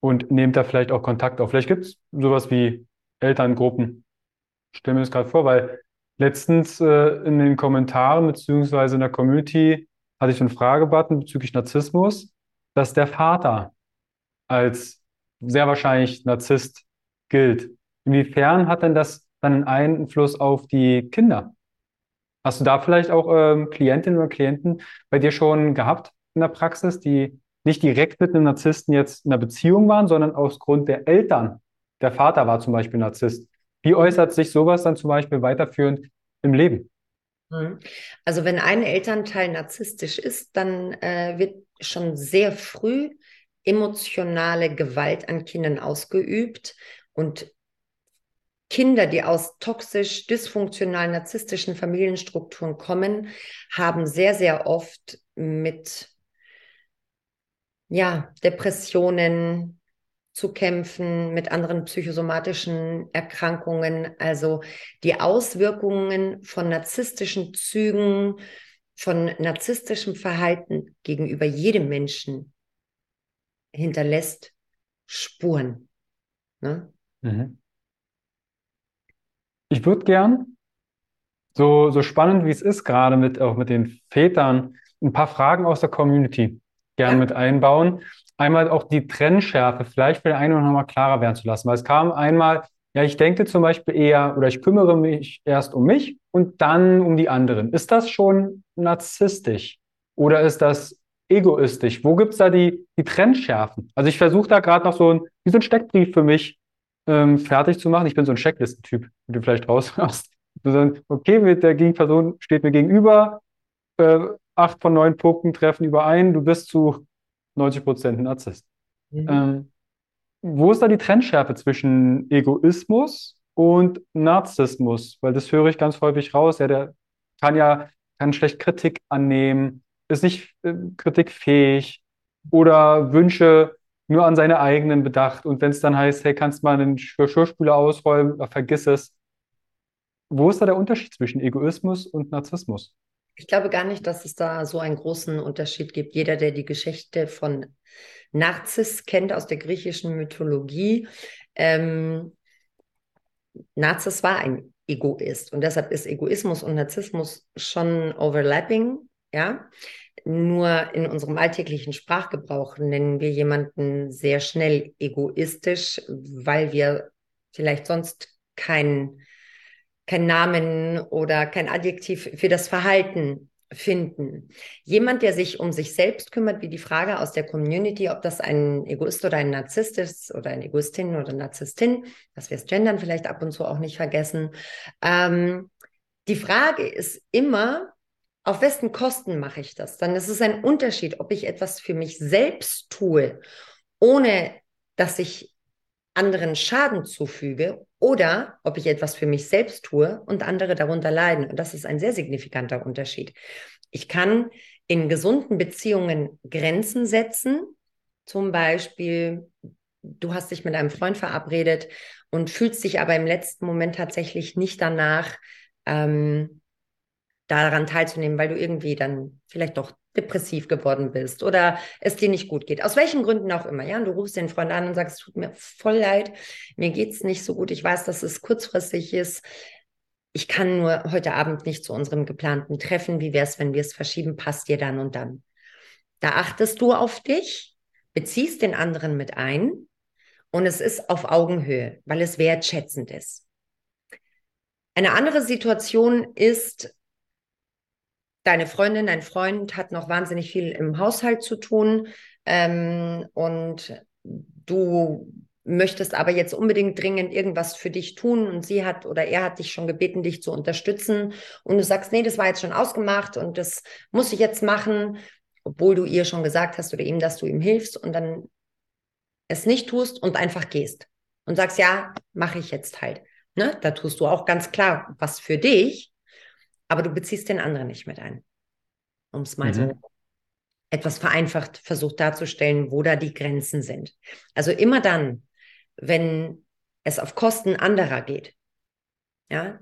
Speaker 1: und nehmt da vielleicht auch Kontakt auf. Vielleicht gibt es sowas wie Elterngruppen. Stell mir das gerade vor, weil letztens äh, in den Kommentaren beziehungsweise in der Community hatte ich einen Fragebutton bezüglich Narzissmus, dass der Vater als sehr wahrscheinlich Narzisst gilt. Inwiefern hat denn das dann einen Einfluss auf die Kinder? Hast du da vielleicht auch ähm, Klientinnen oder Klienten bei dir schon gehabt in der Praxis, die nicht direkt mit einem Narzissten jetzt in einer Beziehung waren, sondern aus Grund der Eltern? Der Vater war zum Beispiel Narzisst. Wie äußert sich sowas dann zum Beispiel weiterführend im Leben?
Speaker 2: Mhm. Also wenn ein Elternteil narzisstisch ist, dann äh, wird schon sehr früh emotionale Gewalt an Kindern ausgeübt und Kinder, die aus toxisch, dysfunktionalen, narzisstischen Familienstrukturen kommen, haben sehr, sehr oft mit ja, Depressionen zu kämpfen, mit anderen psychosomatischen Erkrankungen. Also die Auswirkungen von narzisstischen Zügen, von narzisstischem Verhalten gegenüber jedem Menschen hinterlässt Spuren. Ne? Mhm.
Speaker 1: Ich würde gern, so, so spannend wie es ist, gerade mit, auch mit den Vätern, ein paar Fragen aus der Community gerne ja. mit einbauen. Einmal auch die Trennschärfe vielleicht für den einen noch mal klarer werden zu lassen, weil es kam einmal, ja, ich denke zum Beispiel eher oder ich kümmere mich erst um mich und dann um die anderen. Ist das schon narzisstisch oder ist das egoistisch? Wo gibt es da die, die Trennschärfen? Also ich versuche da gerade noch so ein, wie so ein Steckbrief für mich ähm, fertig zu machen. Ich bin so ein Checklistentyp, du vielleicht raushörst. okay, mit der Gegenperson steht mir gegenüber, äh, acht von neun Punkten treffen überein, du bist zu 90 Prozent Narzisst. Mhm. Ähm, wo ist da die Trennschärfe zwischen Egoismus und Narzissmus? Weil das höre ich ganz häufig raus. Ja, der kann ja kann schlecht Kritik annehmen, ist nicht äh, kritikfähig oder Wünsche nur an seine eigenen bedacht. Und wenn es dann heißt, hey, kannst du mal einen Geschirrspüler ausräumen, vergiss es. Wo ist da der Unterschied zwischen Egoismus und Narzissmus?
Speaker 2: Ich glaube gar nicht, dass es da so einen großen Unterschied gibt. Jeder, der die Geschichte von Narziss kennt aus der griechischen Mythologie, ähm, Narziss war ein Egoist und deshalb ist Egoismus und Narzissmus schon overlapping, ja. Nur in unserem alltäglichen Sprachgebrauch nennen wir jemanden sehr schnell egoistisch, weil wir vielleicht sonst keinen kein Namen oder kein Adjektiv für das Verhalten finden. Jemand, der sich um sich selbst kümmert, wie die Frage aus der Community, ob das ein Egoist oder ein Narzisst ist oder eine Egoistin oder Narzisstin, dass wir es gendern vielleicht ab und zu auch nicht vergessen. Ähm, die Frage ist immer, auf wessen Kosten mache ich das? Dann ist es ein Unterschied, ob ich etwas für mich selbst tue, ohne dass ich anderen Schaden zufüge oder ob ich etwas für mich selbst tue und andere darunter leiden. Und das ist ein sehr signifikanter Unterschied. Ich kann in gesunden Beziehungen Grenzen setzen. Zum Beispiel, du hast dich mit einem Freund verabredet und fühlst dich aber im letzten Moment tatsächlich nicht danach, ähm, daran teilzunehmen, weil du irgendwie dann vielleicht doch depressiv geworden bist oder es dir nicht gut geht. Aus welchen Gründen auch immer. Ja, und du rufst den Freund an und sagst, tut mir voll leid, mir geht es nicht so gut. Ich weiß, dass es kurzfristig ist. Ich kann nur heute Abend nicht zu unserem geplanten Treffen. Wie wäre es, wenn wir es verschieben? Passt dir dann und dann? Da achtest du auf dich, beziehst den anderen mit ein und es ist auf Augenhöhe, weil es wertschätzend ist. Eine andere Situation ist, deine Freundin, dein Freund hat noch wahnsinnig viel im Haushalt zu tun ähm, und du möchtest aber jetzt unbedingt dringend irgendwas für dich tun und sie hat oder er hat dich schon gebeten, dich zu unterstützen und du sagst, nee, das war jetzt schon ausgemacht und das muss ich jetzt machen, obwohl du ihr schon gesagt hast oder ihm, dass du ihm hilfst und dann es nicht tust und einfach gehst und sagst, ja, mache ich jetzt halt. Ne? Da tust du auch ganz klar was für dich aber du beziehst den anderen nicht mit ein. Um es mal mhm. so etwas vereinfacht versucht darzustellen, wo da die Grenzen sind. Also immer dann, wenn es auf Kosten anderer geht, ja,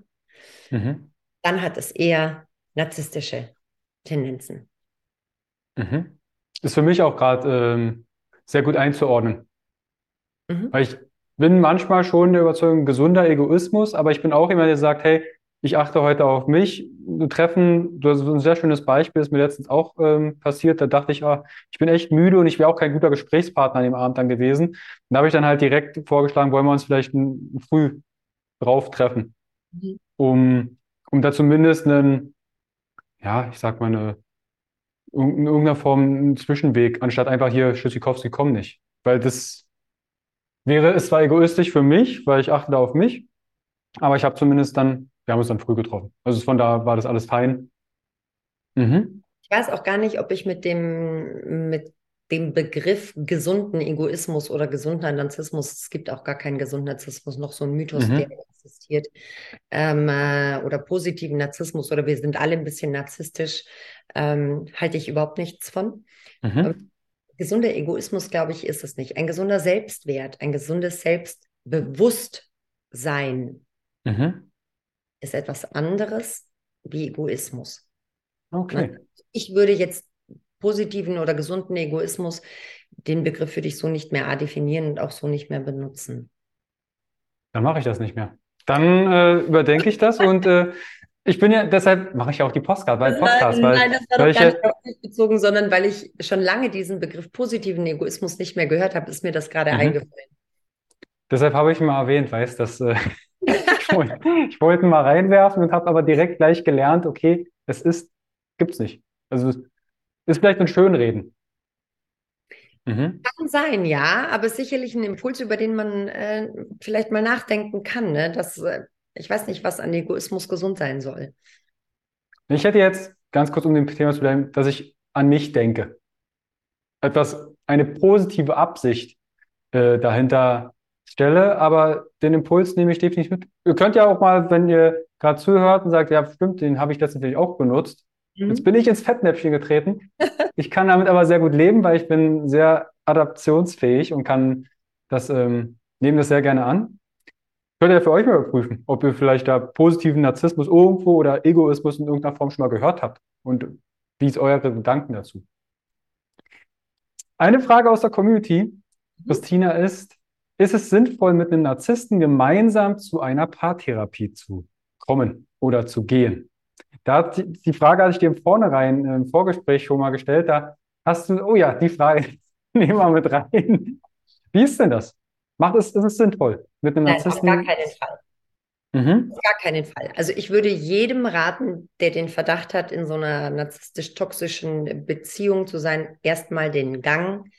Speaker 2: mhm. dann hat es eher narzisstische Tendenzen.
Speaker 1: Mhm. Ist für mich auch gerade ähm, sehr gut einzuordnen. Mhm. Weil ich bin manchmal schon der Überzeugung, gesunder Egoismus, aber ich bin auch jemand, der sagt, hey, ich achte heute auf mich. Treffen, du hast ein sehr schönes Beispiel, ist mir letztens auch ähm, passiert. Da dachte ich, ah, ich bin echt müde und ich wäre auch kein guter Gesprächspartner an dem Abend dann gewesen. Und da habe ich dann halt direkt vorgeschlagen, wollen wir uns vielleicht ein, früh drauf treffen, mhm. um, um da zumindest einen, ja, ich sag mal, eine, in irgendeiner Form einen Zwischenweg, anstatt einfach hier, Schüssikowski, komm nicht. Weil das wäre, es zwar egoistisch für mich, weil ich achte da auf mich, aber ich habe zumindest dann wir haben uns dann früh getroffen. Also von da war das alles fein.
Speaker 2: Mhm. Ich weiß auch gar nicht, ob ich mit dem, mit dem Begriff gesunden Egoismus oder gesunder Narzissmus, es gibt auch gar keinen gesunden Narzissmus, noch so ein Mythos, mhm. der existiert, ähm, äh, oder positiven Narzissmus oder wir sind alle ein bisschen narzisstisch, ähm, halte ich überhaupt nichts von. Mhm. Ähm, gesunder Egoismus, glaube ich, ist es nicht. Ein gesunder Selbstwert, ein gesundes Selbstbewusstsein. Mhm ist etwas anderes wie Egoismus. Okay. Ich würde jetzt positiven oder gesunden Egoismus, den Begriff würde ich so nicht mehr definieren und auch so nicht mehr benutzen.
Speaker 1: Dann mache ich das nicht mehr. Dann äh, überdenke ich das und äh, Ich bin ja, deshalb mache ich auch die Postcard, weil Podcast,
Speaker 2: weil, nein, das war doch gar nicht auf mich bezogen, sondern weil ich schon lange diesen Begriff positiven Egoismus nicht mehr gehört habe, ist mir das gerade mhm. eingefallen.
Speaker 1: Deshalb habe ich mal erwähnt, weißt du, äh, ich, wollte, ich wollte mal reinwerfen und habe aber direkt gleich gelernt, okay, es ist, gibt's nicht. Also ist vielleicht ein Schönreden.
Speaker 2: Mhm. Kann sein, ja, aber sicherlich ein Impuls, über den man äh, vielleicht mal nachdenken kann. Ne? Das, äh, ich weiß nicht, was an Egoismus gesund sein soll.
Speaker 1: Ich hätte jetzt ganz kurz, um dem Thema zu bleiben, dass ich an mich denke. Etwas, eine positive Absicht äh, dahinter stelle, aber den Impuls nehme ich definitiv mit. Ihr könnt ja auch mal, wenn ihr gerade zuhört und sagt, ja, stimmt, den habe ich das natürlich auch benutzt. Mhm. Jetzt bin ich ins Fettnäpfchen getreten. Ich kann damit aber sehr gut leben, weil ich bin sehr adaptionsfähig und kann das, ähm, nehme das sehr gerne an. Könnt ihr für euch mal überprüfen, ob ihr vielleicht da positiven Narzissmus irgendwo oder Egoismus in irgendeiner Form schon mal gehört habt und wie ist eure Gedanken dazu? Eine Frage aus der Community, mhm. Christina, ist, ist es sinnvoll, mit einem Narzissten gemeinsam zu einer Paartherapie zu kommen oder zu gehen? Da hat die, Frage hatte ich dir im Vornherein im Vorgespräch schon mal gestellt. Da hast du, oh ja, die Frage nehmen wir mit rein. Wie ist denn das? Macht es, ist es sinnvoll mit einem Nein, Narzissten?
Speaker 2: Auf gar keinen Fall. Mhm. Auf gar keinen Fall. Also ich würde jedem raten, der den Verdacht hat, in so einer narzisstisch-toxischen Beziehung zu sein, erstmal den Gang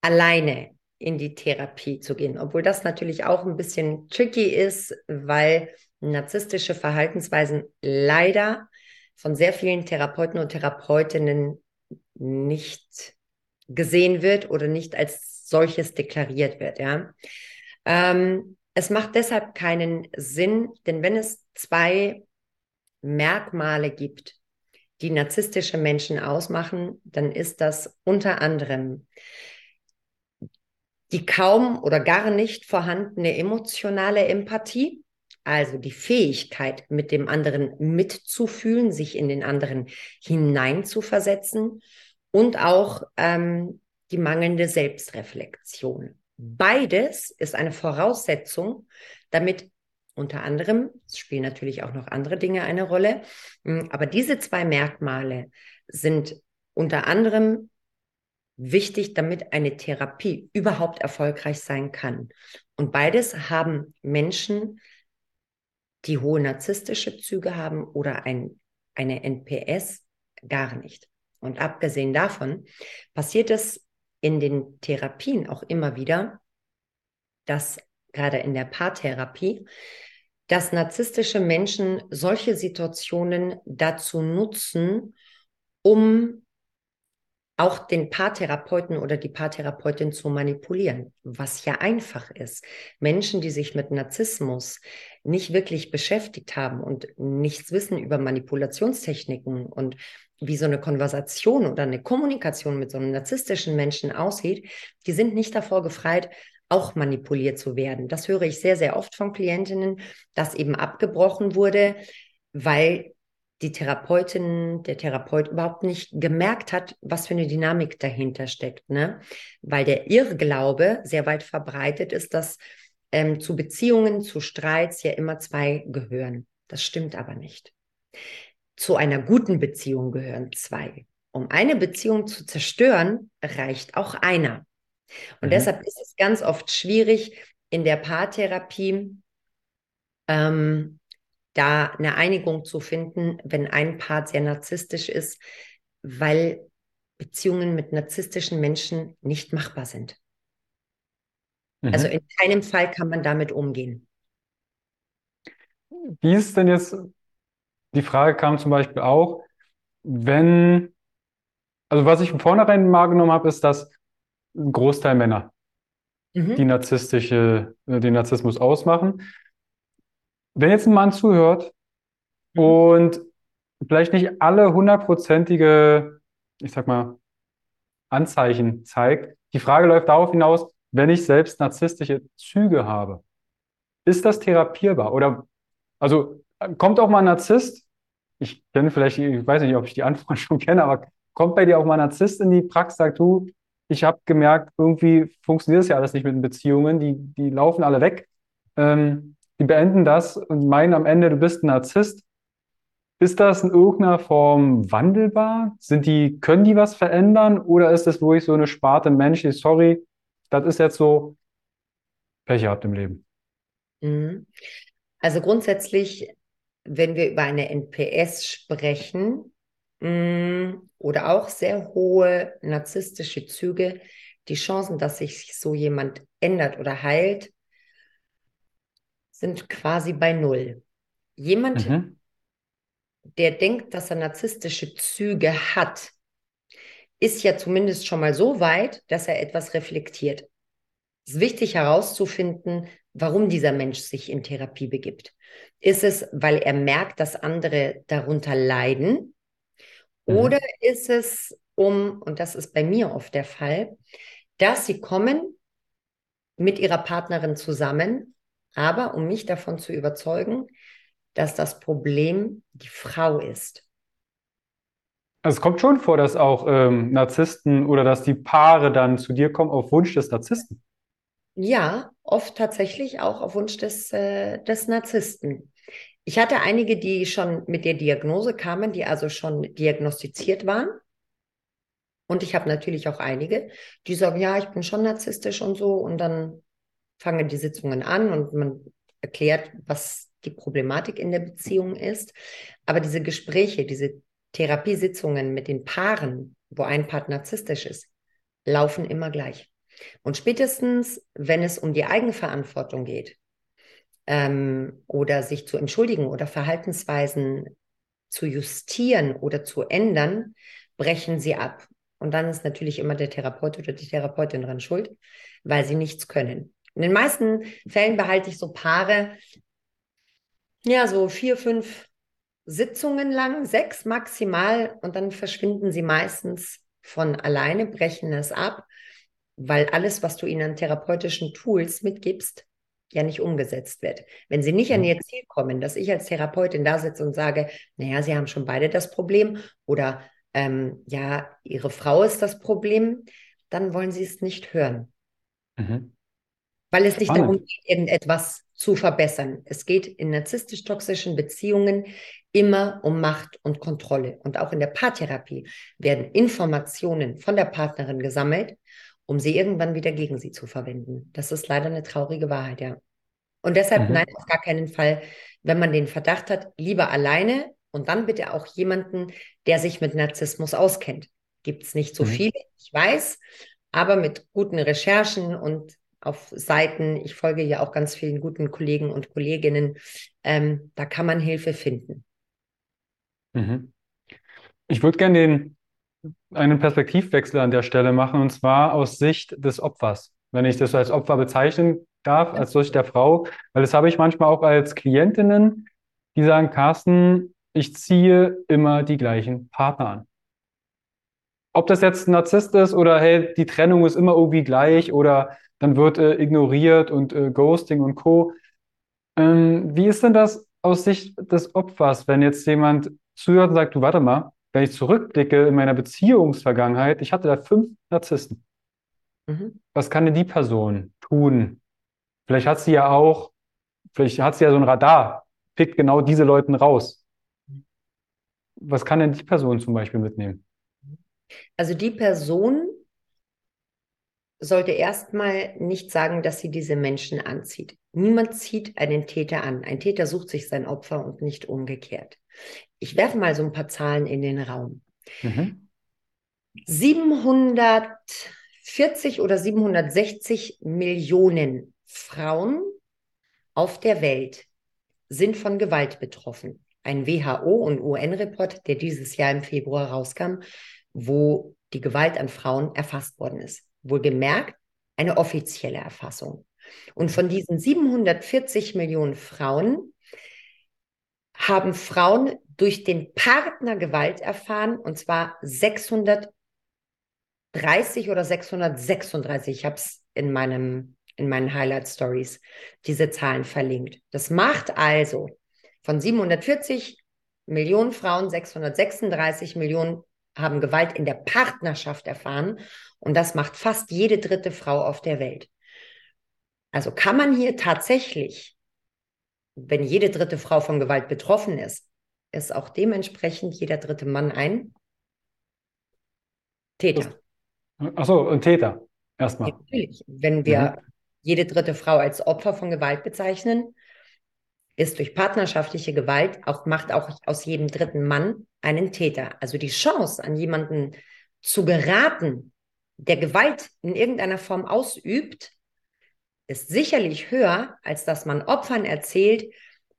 Speaker 2: alleine in die Therapie zu gehen. Obwohl das natürlich auch ein bisschen tricky ist, weil narzisstische Verhaltensweisen leider von sehr vielen Therapeuten und Therapeutinnen nicht gesehen wird oder nicht als solches deklariert wird. Ja. Ähm, es macht deshalb keinen Sinn, denn wenn es zwei Merkmale gibt, die narzisstische Menschen ausmachen, dann ist das unter anderem die kaum oder gar nicht vorhandene emotionale Empathie, also die Fähigkeit, mit dem anderen mitzufühlen, sich in den anderen hineinzuversetzen und auch ähm, die mangelnde Selbstreflexion. Beides ist eine Voraussetzung, damit unter anderem, es spielen natürlich auch noch andere Dinge eine Rolle, hm, aber diese zwei Merkmale sind unter anderem wichtig, damit eine Therapie überhaupt erfolgreich sein kann. Und beides haben Menschen, die hohe narzisstische Züge haben oder ein, eine NPS gar nicht. Und abgesehen davon passiert es in den Therapien auch immer wieder, dass gerade in der Paartherapie, dass narzisstische Menschen solche Situationen dazu nutzen, um auch den Paartherapeuten oder die Paartherapeutin zu manipulieren, was ja einfach ist. Menschen, die sich mit Narzissmus nicht wirklich beschäftigt haben und nichts wissen über Manipulationstechniken und wie so eine Konversation oder eine Kommunikation mit so einem narzisstischen Menschen aussieht, die sind nicht davor gefreit, auch manipuliert zu werden. Das höre ich sehr, sehr oft von Klientinnen, dass eben abgebrochen wurde, weil die Therapeutin, der Therapeut überhaupt nicht gemerkt hat, was für eine Dynamik dahinter steckt. Ne? Weil der Irrglaube sehr weit verbreitet ist, dass ähm, zu Beziehungen, zu Streits ja immer zwei gehören. Das stimmt aber nicht. Zu einer guten Beziehung gehören zwei. Um eine Beziehung zu zerstören, reicht auch einer. Und mhm. deshalb ist es ganz oft schwierig in der Paartherapie, ähm, da eine Einigung zu finden, wenn ein Part sehr narzisstisch ist, weil Beziehungen mit narzisstischen Menschen nicht machbar sind. Mhm. Also in keinem Fall kann man damit umgehen.
Speaker 1: Wie ist denn jetzt, die Frage kam zum Beispiel auch, wenn, also was ich von vornherein wahrgenommen habe, ist, dass ein Großteil Männer mhm. die narzisstische, äh, den Narzissmus ausmachen wenn jetzt ein Mann zuhört mhm. und vielleicht nicht alle hundertprozentige, ich sag mal, Anzeichen zeigt, die Frage läuft darauf hinaus, wenn ich selbst narzisstische Züge habe, ist das therapierbar? Oder, also, kommt auch mal ein Narzisst, ich kenne vielleicht, ich weiß nicht, ob ich die Antwort schon kenne, aber kommt bei dir auch mal ein Narzisst in die Praxis, sagt du, ich habe gemerkt, irgendwie funktioniert das ja alles nicht mit den Beziehungen, die, die laufen alle weg. Ähm, die beenden das und meinen am Ende, du bist ein Narzisst. ist das in irgendeiner Form wandelbar? Sind die, können die was verändern? Oder ist das wirklich so eine Sparte Mensch, die, sorry, das ist jetzt so, Pech gehabt im Leben?
Speaker 2: Mhm. Also grundsätzlich, wenn wir über eine NPS sprechen mh, oder auch sehr hohe narzisstische Züge, die Chancen, dass sich so jemand ändert oder heilt, sind quasi bei null. Jemand, mhm. der denkt, dass er narzisstische Züge hat, ist ja zumindest schon mal so weit, dass er etwas reflektiert. Es ist wichtig herauszufinden, warum dieser Mensch sich in Therapie begibt. Ist es, weil er merkt, dass andere darunter leiden? Mhm. Oder ist es um, und das ist bei mir oft der Fall, dass sie kommen mit ihrer Partnerin zusammen, aber um mich davon zu überzeugen, dass das Problem die Frau ist.
Speaker 1: Also es kommt schon vor, dass auch ähm, Narzissten oder dass die Paare dann zu dir kommen auf Wunsch des Narzissten.
Speaker 2: Ja, oft tatsächlich auch auf Wunsch des, äh, des Narzissten. Ich hatte einige, die schon mit der Diagnose kamen, die also schon diagnostiziert waren. Und ich habe natürlich auch einige, die sagen, ja, ich bin schon narzisstisch und so. Und dann fangen die Sitzungen an und man erklärt, was die Problematik in der Beziehung ist. Aber diese Gespräche, diese Therapiesitzungen mit den Paaren, wo ein Part narzisstisch ist, laufen immer gleich. Und spätestens, wenn es um die Eigenverantwortung geht ähm, oder sich zu entschuldigen oder Verhaltensweisen zu justieren oder zu ändern, brechen sie ab. Und dann ist natürlich immer der Therapeut oder die Therapeutin dran schuld, weil sie nichts können. In den meisten Fällen behalte ich so Paare, ja, so vier, fünf Sitzungen lang, sechs maximal, und dann verschwinden sie meistens von alleine, brechen es ab, weil alles, was du ihnen an therapeutischen Tools mitgibst, ja nicht umgesetzt wird. Wenn sie nicht an mhm. ihr Ziel kommen, dass ich als Therapeutin da sitze und sage, naja, sie haben schon beide das Problem oder ähm, ja, ihre Frau ist das Problem, dann wollen sie es nicht hören. Mhm. Weil es nicht Spannend. darum geht, irgendetwas zu verbessern. Es geht in narzisstisch-toxischen Beziehungen immer um Macht und Kontrolle. Und auch in der Paartherapie werden Informationen von der Partnerin gesammelt, um sie irgendwann wieder gegen sie zu verwenden. Das ist leider eine traurige Wahrheit, ja. Und deshalb, mhm. nein, auf gar keinen Fall, wenn man den Verdacht hat, lieber alleine und dann bitte auch jemanden, der sich mit Narzissmus auskennt. Gibt es nicht so mhm. viele, ich weiß, aber mit guten Recherchen und auf Seiten, ich folge ja auch ganz vielen guten Kollegen und Kolleginnen, ähm, da kann man Hilfe finden.
Speaker 1: Mhm. Ich würde gerne den, einen Perspektivwechsel an der Stelle machen, und zwar aus Sicht des Opfers. Wenn ich das als Opfer bezeichnen darf, als Sicht der Frau, weil das habe ich manchmal auch als Klientinnen, die sagen, Carsten, ich ziehe immer die gleichen Partner an. Ob das jetzt ein Narzisst ist oder hey, die Trennung ist immer irgendwie gleich oder dann wird äh, ignoriert und äh, Ghosting und Co. Ähm, wie ist denn das aus Sicht des Opfers, wenn jetzt jemand zuhört und sagt, du warte mal, wenn ich zurückblicke in meiner Beziehungsvergangenheit, ich hatte da fünf Narzissten. Mhm. Was kann denn die Person tun? Vielleicht hat sie ja auch, vielleicht hat sie ja so ein Radar, pickt genau diese Leute raus was kann denn die Person zum Beispiel mitnehmen?
Speaker 2: Also die Person sollte erstmal nicht sagen, dass sie diese Menschen anzieht. Niemand zieht einen Täter an. Ein Täter sucht sich sein Opfer und nicht umgekehrt. Ich werfe mal so ein paar Zahlen in den Raum. Mhm. 740 oder 760 Millionen Frauen auf der Welt sind von Gewalt betroffen ein WHO- und UN-Report, der dieses Jahr im Februar rauskam, wo die Gewalt an Frauen erfasst worden ist. Wohlgemerkt, eine offizielle Erfassung. Und von diesen 740 Millionen Frauen haben Frauen durch den Partner Gewalt erfahren, und zwar 630 oder 636. Ich habe es in in meinen Highlight Stories diese Zahlen verlinkt. Das macht also von 740 Millionen Frauen, 636 Millionen haben Gewalt in der Partnerschaft erfahren. Und das macht fast jede dritte Frau auf der Welt. Also kann man hier tatsächlich, wenn jede dritte Frau von Gewalt betroffen ist, ist auch dementsprechend jeder dritte Mann ein Täter.
Speaker 1: Achso, ein Täter. Erstmal.
Speaker 2: Ja, natürlich. Wenn wir mhm. jede dritte Frau als Opfer von Gewalt bezeichnen, ist durch partnerschaftliche Gewalt auch, macht auch aus jedem dritten Mann einen Täter. Also die Chance, an jemanden zu geraten, der Gewalt in irgendeiner Form ausübt, ist sicherlich höher, als dass man Opfern erzählt,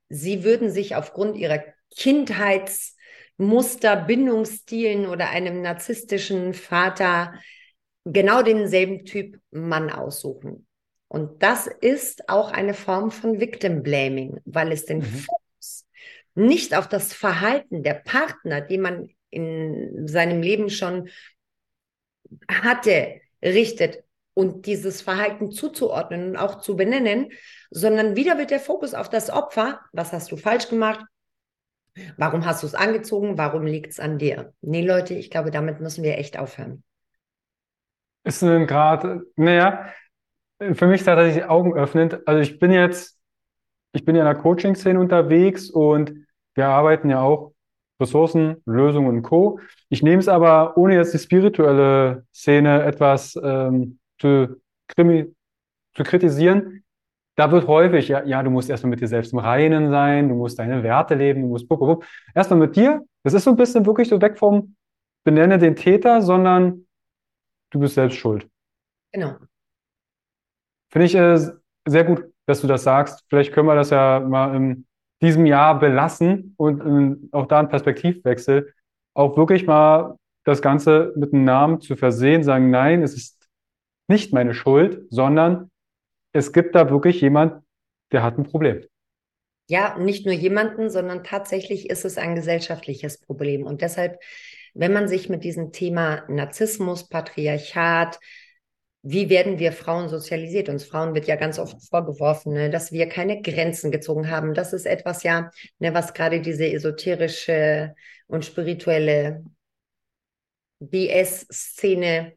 Speaker 2: sie würden sich aufgrund ihrer Kindheitsmuster, Bindungsstilen oder einem narzisstischen Vater genau denselben Typ Mann aussuchen. Und das ist auch eine Form von Victim Blaming, weil es den mhm. Fokus nicht auf das Verhalten der Partner, die man in seinem Leben schon hatte, richtet und dieses Verhalten zuzuordnen und auch zu benennen, sondern wieder wird der Fokus auf das Opfer. Was hast du falsch gemacht? Warum hast du es angezogen? Warum liegt es an dir? Nee, Leute, ich glaube, damit müssen wir echt aufhören.
Speaker 1: Ist ein Grad, naja, für mich tatsächlich augenöffnend. Also ich bin jetzt, ich bin ja in der Coaching-Szene unterwegs und wir arbeiten ja auch Ressourcen, Lösungen und Co. Ich nehme es aber, ohne jetzt die spirituelle Szene etwas ähm, zu, zu kritisieren, da wird häufig, ja, ja, du musst erstmal mit dir selbst im Reinen sein, du musst deine Werte leben, du musst erstmal mit dir. Das ist so ein bisschen wirklich so weg vom benenne den Täter, sondern du bist selbst schuld.
Speaker 2: Genau.
Speaker 1: Finde ich äh, sehr gut, dass du das sagst. Vielleicht können wir das ja mal in diesem Jahr belassen und auch da einen Perspektivwechsel auch wirklich mal das Ganze mit einem Namen zu versehen, sagen, nein, es ist nicht meine Schuld, sondern es gibt da wirklich jemand, der hat ein Problem.
Speaker 2: Ja, nicht nur jemanden, sondern tatsächlich ist es ein gesellschaftliches Problem. Und deshalb, wenn man sich mit diesem Thema Narzissmus, Patriarchat, wie werden wir Frauen sozialisiert? Uns Frauen wird ja ganz oft vorgeworfen, ne, dass wir keine Grenzen gezogen haben. Das ist etwas ja, ne, was gerade diese esoterische und spirituelle BS-Szene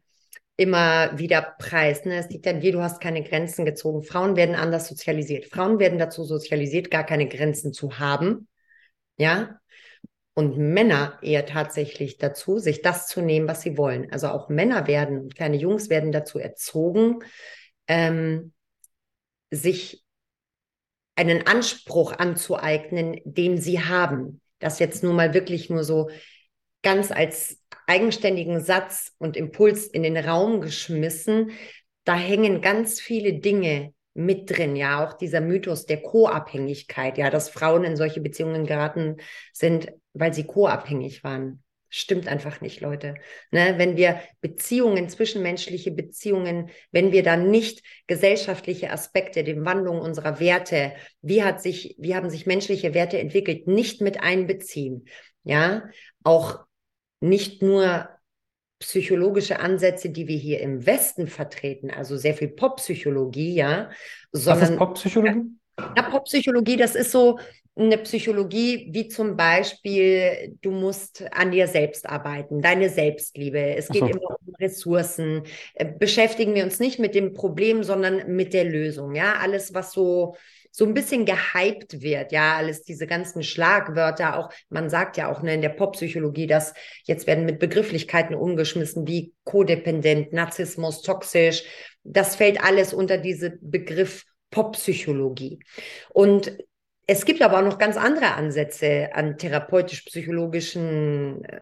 Speaker 2: immer wieder preist. Ne? Es liegt an dir, du hast keine Grenzen gezogen. Frauen werden anders sozialisiert. Frauen werden dazu sozialisiert, gar keine Grenzen zu haben. Ja, und Männer eher tatsächlich dazu, sich das zu nehmen, was sie wollen. Also auch Männer werden, kleine Jungs werden dazu erzogen, ähm, sich einen Anspruch anzueignen, den sie haben. Das jetzt nun mal wirklich nur so ganz als eigenständigen Satz und Impuls in den Raum geschmissen. Da hängen ganz viele Dinge mit drin, ja, auch dieser Mythos der Co-Abhängigkeit, ja, dass Frauen in solche Beziehungen geraten sind, weil sie co-abhängig waren. Stimmt einfach nicht, Leute. Ne? Wenn wir Beziehungen, zwischenmenschliche Beziehungen, wenn wir da nicht gesellschaftliche Aspekte, die Wandlung unserer Werte, wie hat sich, wie haben sich menschliche Werte entwickelt, nicht mit einbeziehen, ja, auch nicht nur psychologische Ansätze, die wir hier im Westen vertreten, also sehr viel Poppsychologie, ja,
Speaker 1: sondern Was ist Poppsychologie?
Speaker 2: Ja, Poppsychologie, das ist so, eine Psychologie wie zum Beispiel, du musst an dir selbst arbeiten, deine Selbstliebe. Es geht so. immer um Ressourcen. Äh, beschäftigen wir uns nicht mit dem Problem, sondern mit der Lösung. Ja, alles, was so so ein bisschen gehypt wird, ja, alles diese ganzen Schlagwörter, auch man sagt ja auch ne, in der Poppsychologie, dass jetzt werden mit Begrifflichkeiten umgeschmissen wie kodependent, Narzissmus, toxisch. Das fällt alles unter diese Begriff Poppsychologie. Und es gibt aber auch noch ganz andere Ansätze an therapeutisch-psychologischen äh,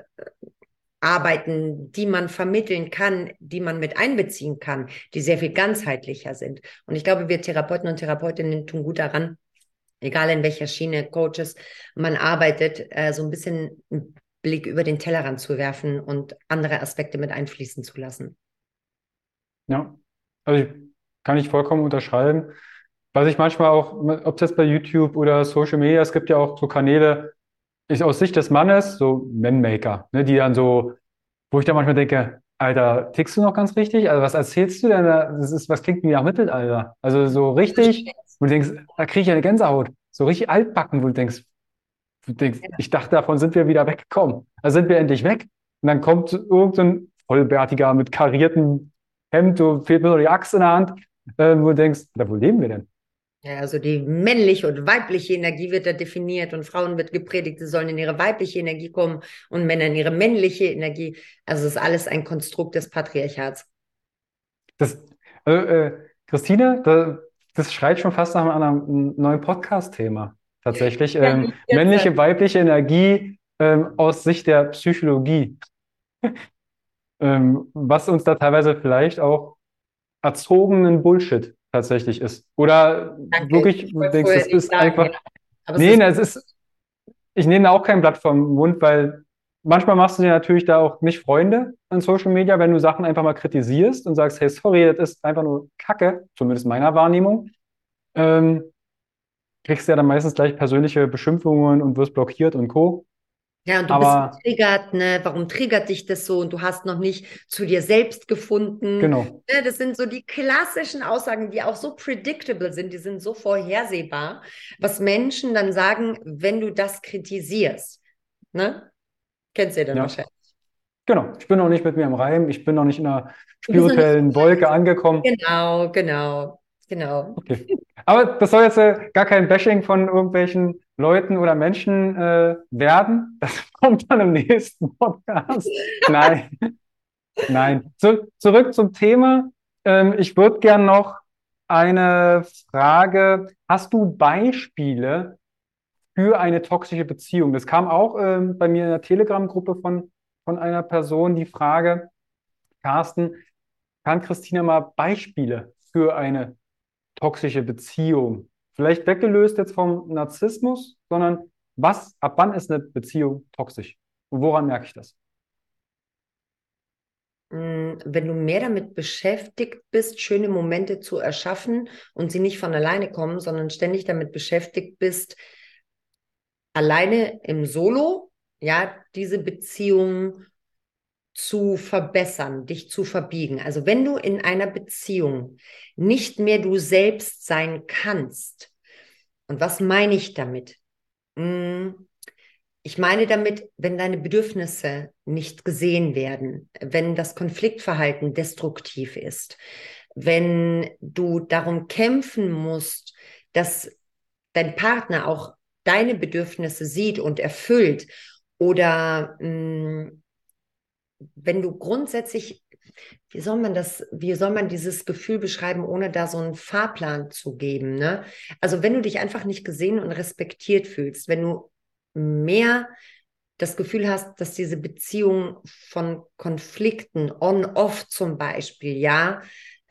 Speaker 2: Arbeiten, die man vermitteln kann, die man mit einbeziehen kann, die sehr viel ganzheitlicher sind. Und ich glaube, wir Therapeuten und Therapeutinnen tun gut daran, egal in welcher Schiene, Coaches, man arbeitet, äh, so ein bisschen einen Blick über den Tellerrand zu werfen und andere Aspekte mit einfließen zu lassen.
Speaker 1: Ja, also ich, kann ich vollkommen unterschreiben. Was ich manchmal auch, ob das bei YouTube oder Social Media, es gibt ja auch so Kanäle, ist aus Sicht des Mannes, so Men-Maker, ne, die dann so, wo ich dann manchmal denke, Alter, tickst du noch ganz richtig? Also was erzählst du denn da? Das ist, was klingt wie nach Mittelalter? Also so richtig, wo du denkst, da kriege ich eine Gänsehaut. So richtig altbacken, wo du denkst, du denkst, ich dachte, davon sind wir wieder weggekommen. Also sind wir endlich weg. Und dann kommt irgendein Vollbärtiger mit kariertem Hemd, so fehlt mir nur die Axt in der Hand, äh, wo du denkst, da wo leben wir denn?
Speaker 2: Ja, also die männliche und weibliche Energie wird da definiert und Frauen wird gepredigt, sie sollen in ihre weibliche Energie kommen und Männer in ihre männliche Energie. Also es ist alles ein Konstrukt des Patriarchats.
Speaker 1: Das, äh, äh, Christine, da, das schreit schon fast nach einem neuen Podcast-Thema. Tatsächlich. Ja, ähm, männliche, weibliche Energie ähm, aus Sicht der Psychologie. ähm, was uns da teilweise vielleicht auch erzogenen Bullshit tatsächlich ist. Oder Danke. wirklich du denkst, es ist sagen, einfach. Ja. nee, es ist. Ich nehme da auch kein Blatt vom Mund, weil manchmal machst du dir natürlich da auch nicht Freunde an Social Media, wenn du Sachen einfach mal kritisierst und sagst, hey, sorry, das ist einfach nur Kacke, zumindest meiner Wahrnehmung. Ähm, kriegst du ja dann meistens gleich persönliche Beschimpfungen und wirst blockiert und Co.
Speaker 2: Ja, und du Aber, bist getriggert, ne? Warum triggert dich das so? Und du hast noch nicht zu dir selbst gefunden.
Speaker 1: Genau.
Speaker 2: Ne? Das sind so die klassischen Aussagen, die auch so predictable sind, die sind so vorhersehbar, was Menschen dann sagen, wenn du das kritisierst. Ne? Kennst du ja dann ja. wahrscheinlich.
Speaker 1: Genau, ich bin noch nicht mit mir im Reim, ich bin noch nicht in einer spirituellen Wolke angekommen.
Speaker 2: Genau, genau, genau.
Speaker 1: Okay. Aber das soll jetzt äh, gar kein Bashing von irgendwelchen Leuten oder Menschen äh, werden. Das kommt dann im nächsten Podcast. Nein. Nein. Zu, zurück zum Thema. Ähm, ich würde gerne noch eine Frage. Hast du Beispiele für eine toxische Beziehung? Das kam auch ähm, bei mir in der Telegram-Gruppe von, von einer Person die Frage, Carsten, kann Christina mal Beispiele für eine toxische Beziehung vielleicht weggelöst jetzt vom Narzissmus, sondern was, ab wann ist eine Beziehung toxisch? Und woran merke ich das?
Speaker 2: Mm, wenn du mehr damit beschäftigt bist, schöne Momente zu erschaffen und sie nicht von alleine kommen, sondern ständig damit beschäftigt bist, alleine im Solo, ja, diese Beziehung zu verbessern, dich zu verbiegen. Also wenn du in einer Beziehung nicht mehr du selbst sein kannst, und was meine ich damit? Hm, ich meine damit, wenn deine Bedürfnisse nicht gesehen werden, wenn das Konfliktverhalten destruktiv ist, wenn du darum kämpfen musst, dass dein Partner auch deine Bedürfnisse sieht und erfüllt oder mh, hm, wenn du grundsätzlich, wie soll man das, wie soll man dieses Gefühl beschreiben, ohne da so einen Fahrplan zu geben? Ne? Also wenn du dich einfach nicht gesehen und respektiert fühlst, wenn du mehr das Gefühl hast, dass diese Beziehung von Konflikten on-off zum Beispiel, ja,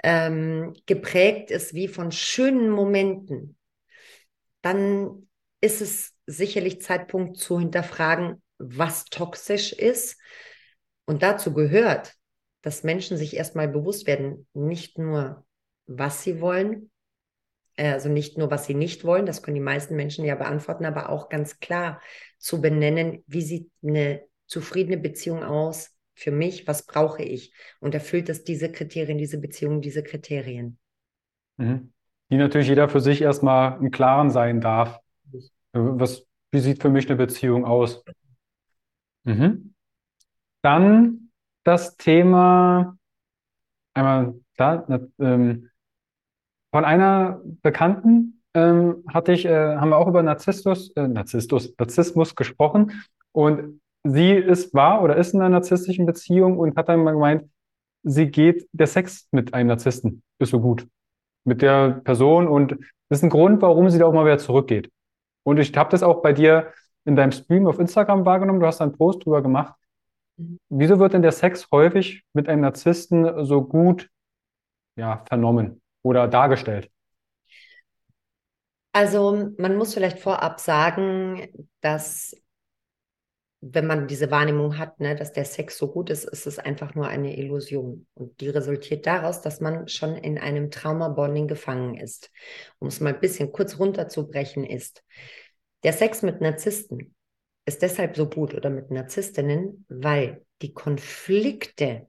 Speaker 2: ähm, geprägt ist wie von schönen Momenten, dann ist es sicherlich Zeitpunkt zu hinterfragen, was toxisch ist und dazu gehört, dass Menschen sich erstmal bewusst werden, nicht nur, was sie wollen, äh, also nicht nur, was sie nicht wollen, das können die meisten Menschen ja beantworten, aber auch ganz klar zu benennen, wie sieht eine zufriedene Beziehung aus für mich, was brauche ich und erfüllt es diese Kriterien, diese Beziehung, diese Kriterien.
Speaker 1: Mhm. Die natürlich jeder für sich erstmal im Klaren sein darf. Was, wie sieht für mich eine Beziehung aus? Mhm. Dann das Thema, einmal da, ähm, von einer Bekannten ähm, hatte ich, äh, haben wir auch über Narzissmus, äh, Narzissmus, Narzissmus gesprochen. Und sie ist war oder ist in einer narzisstischen Beziehung und hat dann mal gemeint, sie geht, der Sex mit einem Narzissten ist so gut. Mit der Person und das ist ein Grund, warum sie da auch mal wieder zurückgeht. Und ich habe das auch bei dir in deinem Stream auf Instagram wahrgenommen, du hast einen Post drüber gemacht, Wieso wird denn der Sex häufig mit einem Narzissten so gut ja, vernommen oder dargestellt?
Speaker 2: Also man muss vielleicht vorab sagen, dass wenn man diese Wahrnehmung hat, ne, dass der Sex so gut ist, ist es einfach nur eine Illusion. Und die resultiert daraus, dass man schon in einem Trauma-Bonding gefangen ist. Um es mal ein bisschen kurz runterzubrechen, ist der Sex mit Narzissten ist deshalb so gut oder mit Narzisstinnen, weil die Konflikte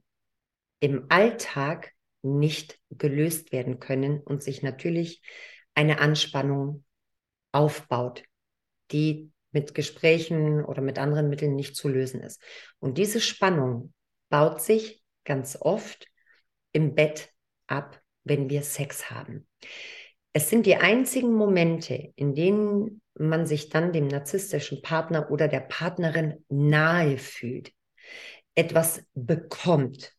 Speaker 2: im Alltag nicht gelöst werden können und sich natürlich eine Anspannung aufbaut, die mit Gesprächen oder mit anderen Mitteln nicht zu lösen ist. Und diese Spannung baut sich ganz oft im Bett ab, wenn wir Sex haben. Es sind die einzigen Momente, in denen man sich dann dem narzisstischen Partner oder der Partnerin nahe fühlt, etwas bekommt.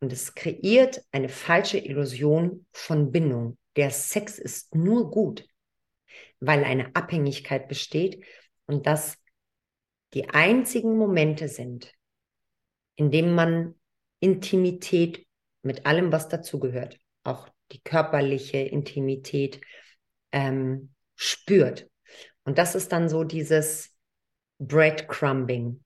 Speaker 2: Und es kreiert eine falsche Illusion von Bindung. Der Sex ist nur gut, weil eine Abhängigkeit besteht und das die einzigen Momente sind, in denen man Intimität mit allem, was dazugehört, auch die körperliche Intimität ähm, spürt. Und das ist dann so dieses Breadcrumbing.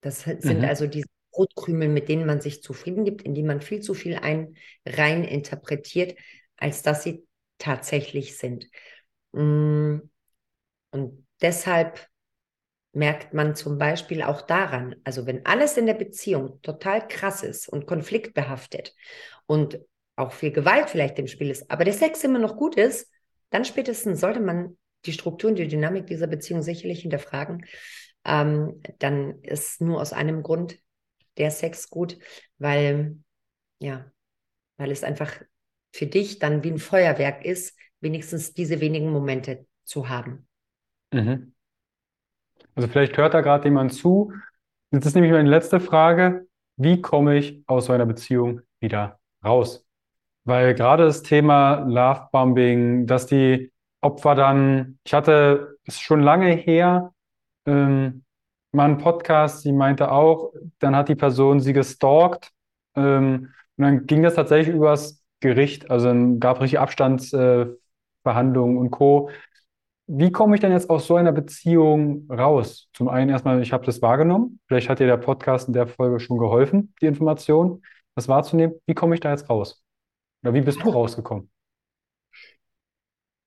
Speaker 2: Das sind mhm. also diese Brotkrümel, mit denen man sich zufrieden gibt, in die man viel zu viel ein, rein interpretiert, als dass sie tatsächlich sind. Mm, und deshalb merkt man zum Beispiel auch daran, also wenn alles in der Beziehung total krass ist und konfliktbehaftet und auch viel Gewalt vielleicht im Spiel ist, aber der Sex immer noch gut ist, dann spätestens sollte man die Struktur und die Dynamik dieser Beziehung sicherlich hinterfragen. Ähm, dann ist nur aus einem Grund der Sex gut, weil, ja, weil es einfach für dich dann wie ein Feuerwerk ist, wenigstens diese wenigen Momente zu haben.
Speaker 1: Mhm. Also vielleicht hört da gerade jemand zu. Jetzt ist nämlich meine letzte Frage. Wie komme ich aus so einer Beziehung wieder raus? Weil gerade das Thema Lovebombing, dass die Opfer dann, ich hatte es schon lange her, ähm, mal einen Podcast, sie meinte auch, dann hat die Person sie gestalkt ähm, und dann ging das tatsächlich übers Gericht, also dann gab es richtig Abstandsverhandlungen äh, und Co wie komme ich denn jetzt aus so einer Beziehung raus? Zum einen erstmal, ich habe das wahrgenommen. Vielleicht hat dir der Podcast in der Folge schon geholfen, die Information, das wahrzunehmen. Wie komme ich da jetzt raus? Oder wie bist du rausgekommen?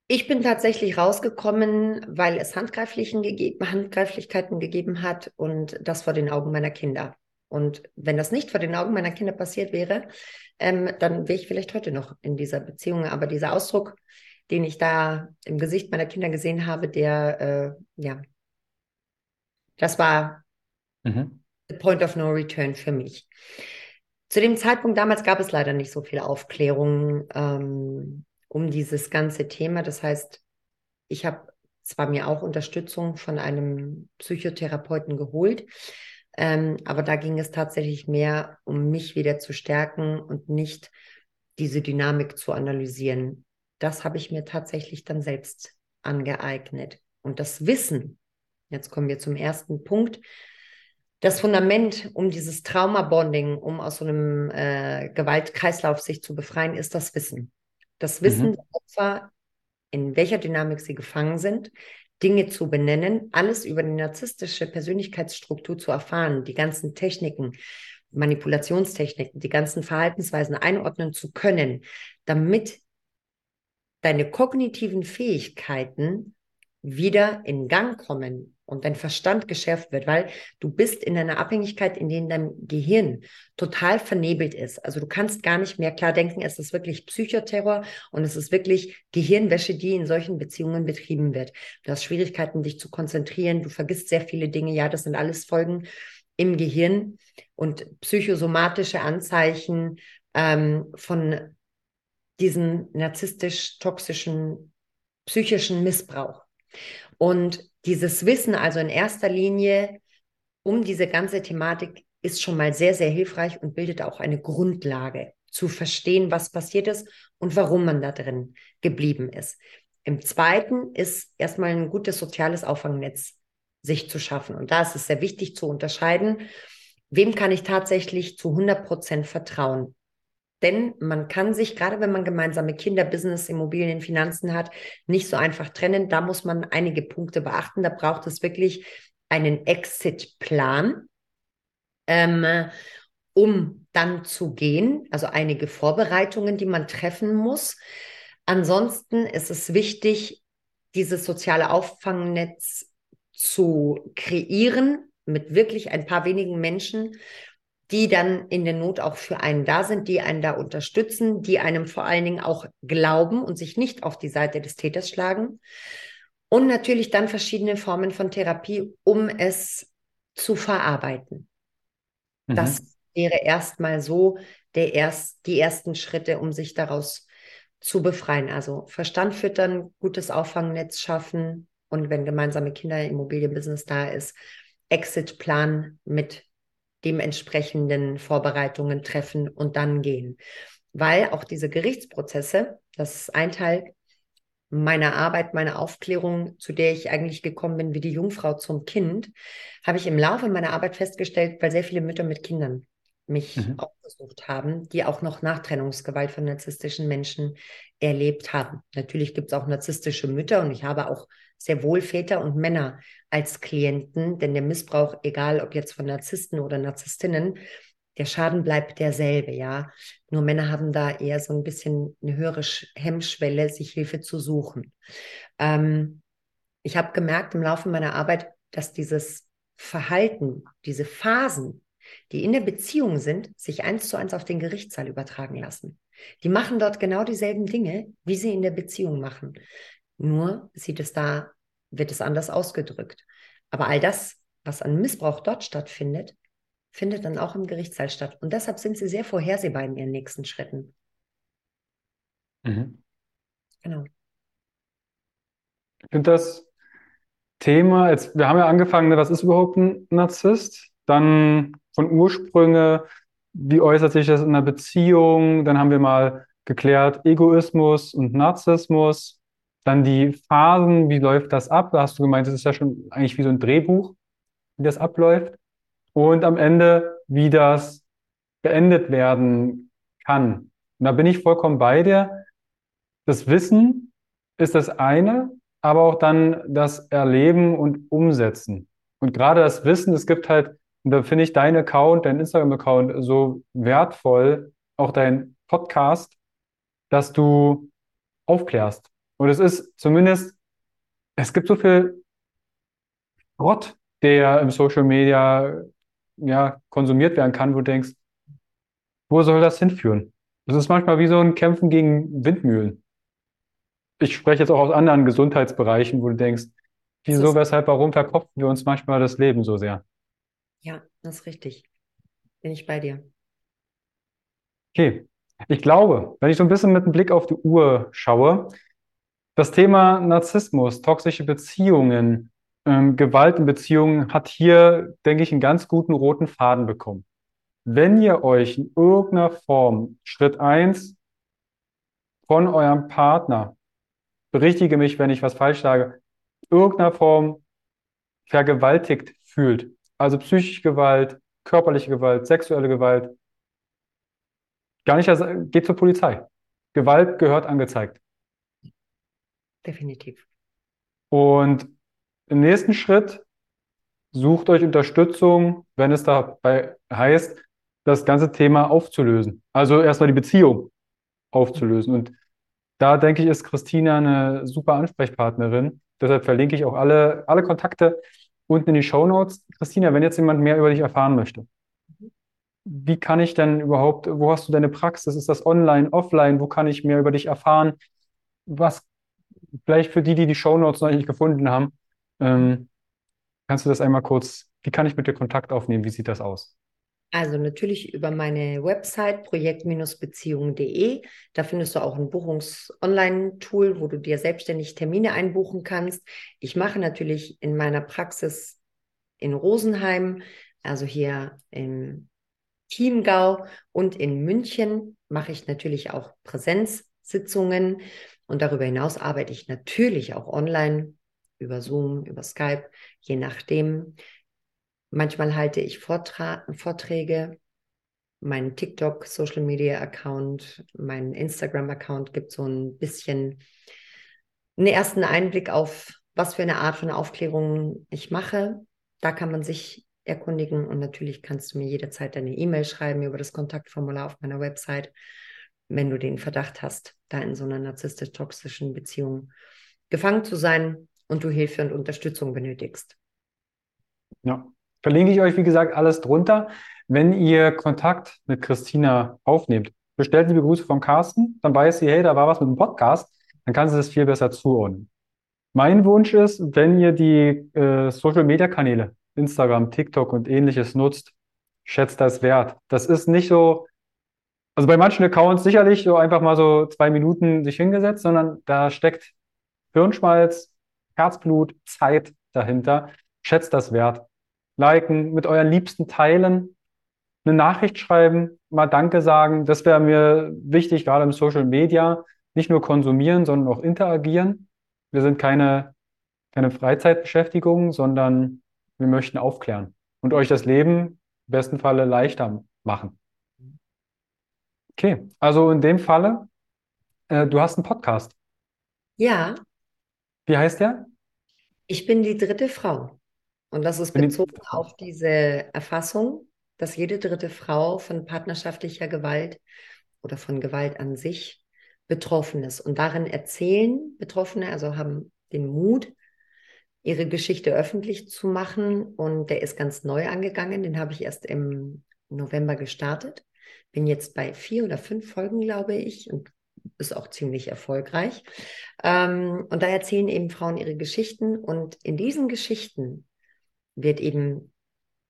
Speaker 2: Ich bin tatsächlich rausgekommen, weil es Handgreiflichen gegeben, Handgreiflichkeiten gegeben hat und das vor den Augen meiner Kinder. Und wenn das nicht vor den Augen meiner Kinder passiert wäre, ähm, dann wäre ich vielleicht heute noch in dieser Beziehung. Aber dieser Ausdruck, den ich da im Gesicht meiner Kinder gesehen habe, der, äh, ja, das war mhm. the point of no return für mich. Zu dem Zeitpunkt damals gab es leider nicht so viel Aufklärung ähm, um dieses ganze Thema. Das heißt, ich habe zwar mir auch Unterstützung von einem Psychotherapeuten geholt, ähm, aber da ging es tatsächlich mehr um mich wieder zu stärken und nicht diese Dynamik zu analysieren das habe ich mir tatsächlich dann selbst angeeignet. Und das Wissen, jetzt kommen wir zum ersten Punkt, das Fundament, um dieses Trauma-Bonding, um aus so einem äh, Gewaltkreislauf sich zu befreien, ist das Wissen. Das Wissen mhm. der Opfer, in welcher Dynamik sie gefangen sind, Dinge zu benennen, alles über die narzisstische Persönlichkeitsstruktur zu erfahren, die ganzen Techniken, Manipulationstechniken, die ganzen Verhaltensweisen einordnen zu können, damit deine kognitiven Fähigkeiten wieder in Gang kommen und dein Verstand geschärft wird, weil du bist in einer Abhängigkeit, in der dein Gehirn total vernebelt ist. Also du kannst gar nicht mehr klar denken, es ist wirklich Psychoterror und es ist wirklich Gehirnwäsche, die in solchen Beziehungen betrieben wird. Du hast Schwierigkeiten, dich zu konzentrieren, du vergisst sehr viele Dinge. Ja, das sind alles Folgen im Gehirn und psychosomatische Anzeichen ähm, von diesen narzisstisch-toxischen psychischen Missbrauch. Und dieses Wissen also in erster Linie um diese ganze Thematik ist schon mal sehr, sehr hilfreich und bildet auch eine Grundlage zu verstehen, was passiert ist und warum man da drin geblieben ist. Im zweiten ist erstmal ein gutes soziales Auffangnetz sich zu schaffen. Und da ist es sehr wichtig zu unterscheiden, wem kann ich tatsächlich zu 100 Prozent vertrauen. Denn man kann sich, gerade wenn man gemeinsame Kinder, Business, Immobilien, Finanzen hat, nicht so einfach trennen. Da muss man einige Punkte beachten. Da braucht es wirklich einen Exit-Plan, ähm, um dann zu gehen. Also einige Vorbereitungen, die man treffen muss. Ansonsten ist es wichtig, dieses soziale Auffangnetz zu kreieren mit wirklich ein paar wenigen Menschen, die dann in der Not auch für einen da sind, die einen da unterstützen, die einem vor allen Dingen auch glauben und sich nicht auf die Seite des Täters schlagen. Und natürlich dann verschiedene Formen von Therapie, um es zu verarbeiten. Mhm. Das wäre erstmal so der erst, die ersten Schritte, um sich daraus zu befreien. Also Verstand füttern, gutes Auffangnetz schaffen und wenn gemeinsame Kinder Immobilienbusiness da ist, Exitplan mit dementsprechenden Vorbereitungen treffen und dann gehen. Weil auch diese Gerichtsprozesse, das ist ein Teil meiner Arbeit, meiner Aufklärung, zu der ich eigentlich gekommen bin, wie die Jungfrau zum Kind, habe ich im Laufe meiner Arbeit festgestellt, weil sehr viele Mütter mit Kindern mich mhm. aufgesucht haben, die auch noch Nachtrennungsgewalt von narzisstischen Menschen erlebt haben. Natürlich gibt es auch narzisstische Mütter und ich habe auch sehr wohl Väter und Männer als Klienten, denn der Missbrauch, egal ob jetzt von Narzissten oder Narzisstinnen, der Schaden bleibt derselbe, ja. Nur Männer haben da eher so ein bisschen eine höhere Hemmschwelle, sich Hilfe zu suchen. Ähm, ich habe gemerkt im Laufe meiner Arbeit, dass dieses Verhalten, diese Phasen, die in der Beziehung sind, sich eins zu eins auf den Gerichtssaal übertragen lassen. Die machen dort genau dieselben Dinge, wie sie in der Beziehung machen. Nur sieht es da, wird es anders ausgedrückt. Aber all das, was an Missbrauch dort stattfindet, findet dann auch im Gerichtssaal statt. Und deshalb sind sie sehr vorhersehbar in ihren nächsten Schritten.
Speaker 1: Mhm. Genau. Ich finde das Thema, jetzt, wir haben ja angefangen, ne, was ist überhaupt ein Narzisst? Dann von Ursprünge, wie äußert sich das in einer Beziehung? Dann haben wir mal geklärt Egoismus und Narzissmus. Dann die Phasen, wie läuft das ab? Da hast du gemeint, das ist ja schon eigentlich wie so ein Drehbuch, wie das abläuft. Und am Ende, wie das beendet werden kann. Und da bin ich vollkommen bei dir. Das Wissen ist das eine, aber auch dann das Erleben und Umsetzen. Und gerade das Wissen, es gibt halt und da finde ich deinen Account, deinen Instagram-Account so wertvoll, auch dein Podcast, dass du aufklärst. Und es ist zumindest, es gibt so viel Schrott, der im Social Media ja, konsumiert werden kann, wo du denkst, wo soll das hinführen? Das ist manchmal wie so ein Kämpfen gegen Windmühlen. Ich spreche jetzt auch aus anderen Gesundheitsbereichen, wo du denkst, wieso, weshalb, warum verkopfen wir uns manchmal das Leben so sehr?
Speaker 2: Ja, das ist richtig. Bin ich bei dir.
Speaker 1: Okay. Ich glaube, wenn ich so ein bisschen mit einem Blick auf die Uhr schaue, das Thema Narzissmus, toxische Beziehungen, ähm, Gewalt in Beziehungen hat hier, denke ich, einen ganz guten roten Faden bekommen. Wenn ihr euch in irgendeiner Form, Schritt eins von eurem Partner, berichtige mich, wenn ich was falsch sage, irgendeiner Form vergewaltigt fühlt, also psychische Gewalt, körperliche Gewalt, sexuelle Gewalt. Gar nicht, also geht zur Polizei. Gewalt gehört angezeigt.
Speaker 2: Definitiv.
Speaker 1: Und im nächsten Schritt sucht euch Unterstützung, wenn es dabei heißt, das ganze Thema aufzulösen. Also erstmal die Beziehung aufzulösen. Und da denke ich, ist Christina eine super Ansprechpartnerin. Deshalb verlinke ich auch alle, alle Kontakte unten in die Show Notes. Christina, wenn jetzt jemand mehr über dich erfahren möchte, wie kann ich denn überhaupt, wo hast du deine Praxis? Ist das online, offline? Wo kann ich mehr über dich erfahren? Was, vielleicht für die, die die Show Notes noch nicht gefunden haben, ähm, kannst du das einmal kurz, wie kann ich mit dir Kontakt aufnehmen? Wie sieht das aus?
Speaker 2: Also natürlich über meine Website projekt-beziehung.de. Da findest du auch ein Buchungs-Online-Tool, wo du dir selbstständig Termine einbuchen kannst. Ich mache natürlich in meiner Praxis in Rosenheim, also hier im Chiemgau und in München mache ich natürlich auch Präsenzsitzungen und darüber hinaus arbeite ich natürlich auch online über Zoom, über Skype, je nachdem. Manchmal halte ich Vortra Vorträge. Mein TikTok Social Media Account, mein Instagram Account gibt so ein bisschen einen ersten Einblick auf, was für eine Art von Aufklärung ich mache. Da kann man sich erkundigen und natürlich kannst du mir jederzeit eine E-Mail schreiben über das Kontaktformular auf meiner Website, wenn du den Verdacht hast, da in so einer narzisstisch-toxischen Beziehung gefangen zu sein und du Hilfe und Unterstützung benötigst.
Speaker 1: Ja, Verlinke ich euch, wie gesagt, alles drunter. Wenn ihr Kontakt mit Christina aufnehmt, bestellt liebe Grüße vom Carsten, dann weiß sie, hey, da war was mit dem Podcast, dann kann sie das viel besser zuordnen. Mein Wunsch ist, wenn ihr die äh, Social-Media-Kanäle, Instagram, TikTok und ähnliches nutzt, schätzt das wert. Das ist nicht so, Also bei manchen Accounts sicherlich so einfach mal so zwei Minuten sich hingesetzt, sondern da steckt Hirnschmalz, Herzblut, Zeit dahinter. Schätzt das wert. Liken, mit euren Liebsten teilen, eine Nachricht schreiben, mal Danke sagen. Das wäre mir wichtig, gerade im Social Media. Nicht nur konsumieren, sondern auch interagieren. Wir sind keine, keine Freizeitbeschäftigung, sondern wir möchten aufklären und euch das Leben im besten Falle leichter machen. Okay, also in dem Falle, äh, du hast einen Podcast.
Speaker 2: Ja.
Speaker 1: Wie heißt der?
Speaker 2: Ich bin die dritte Frau. Und das ist bezogen auf diese Erfassung, dass jede dritte Frau von partnerschaftlicher Gewalt oder von Gewalt an sich betroffen ist. Und darin erzählen Betroffene, also haben den Mut, ihre Geschichte öffentlich zu machen. Und der ist ganz neu angegangen. Den habe ich erst im November gestartet. Bin jetzt bei vier oder fünf Folgen, glaube ich, und ist auch ziemlich erfolgreich. Ähm, und da erzählen eben Frauen ihre Geschichten. Und in diesen Geschichten wird eben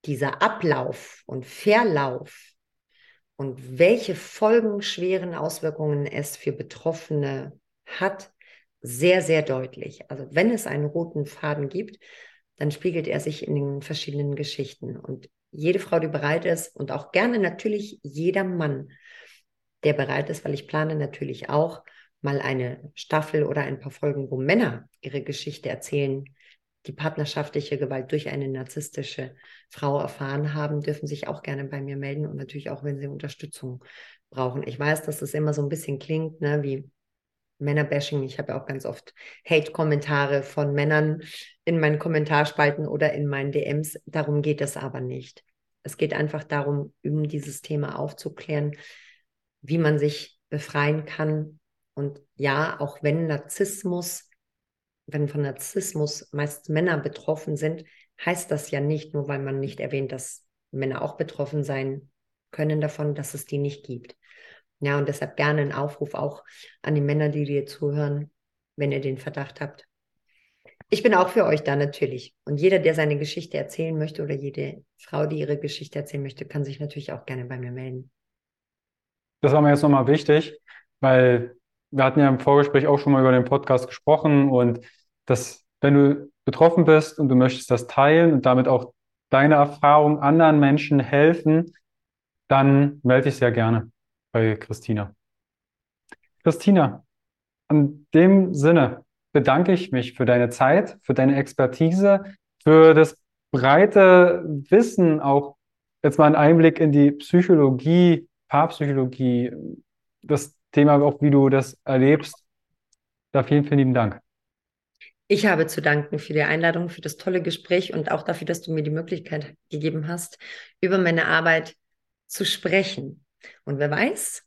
Speaker 2: dieser Ablauf und Verlauf und welche folgenschweren Auswirkungen es für Betroffene hat, sehr, sehr deutlich. Also wenn es einen roten Faden gibt, dann spiegelt er sich in den verschiedenen Geschichten. Und jede Frau, die bereit ist und auch gerne natürlich jeder Mann, der bereit ist, weil ich plane natürlich auch mal eine Staffel oder ein paar Folgen, wo Männer ihre Geschichte erzählen, die partnerschaftliche Gewalt durch eine narzisstische Frau erfahren haben, dürfen sich auch gerne bei mir melden und natürlich auch, wenn sie Unterstützung brauchen. Ich weiß, dass das immer so ein bisschen klingt, ne, wie Männerbashing. Ich habe ja auch ganz oft Hate-Kommentare von Männern in meinen Kommentarspalten oder in meinen DMs. Darum geht es aber nicht. Es geht einfach darum, um dieses Thema aufzuklären, wie man sich befreien kann. Und ja, auch wenn Narzissmus wenn von Narzissmus meist Männer betroffen sind, heißt das ja nicht, nur weil man nicht erwähnt, dass Männer auch betroffen sein können davon, dass es die nicht gibt. Ja, und deshalb gerne ein Aufruf auch an die Männer, die dir zuhören, wenn ihr den Verdacht habt. Ich bin auch für euch da natürlich. Und jeder, der seine Geschichte erzählen möchte oder jede Frau, die ihre Geschichte erzählen möchte, kann sich natürlich auch gerne bei mir melden.
Speaker 1: Das war mir jetzt nochmal wichtig, weil wir hatten ja im Vorgespräch auch schon mal über den Podcast gesprochen und dass wenn du betroffen bist und du möchtest das teilen und damit auch deine Erfahrung anderen Menschen helfen, dann melde dich sehr gerne bei Christina. Christina, in dem Sinne bedanke ich mich für deine Zeit, für deine Expertise, für das breite Wissen, auch jetzt mal einen Einblick in die Psychologie, Paarpsychologie, das Thema auch, wie du das erlebst. Da vielen, vielen lieben Dank.
Speaker 2: Ich habe zu danken für die Einladung, für das tolle Gespräch und auch dafür, dass du mir die Möglichkeit gegeben hast, über meine Arbeit zu sprechen. Und wer weiß,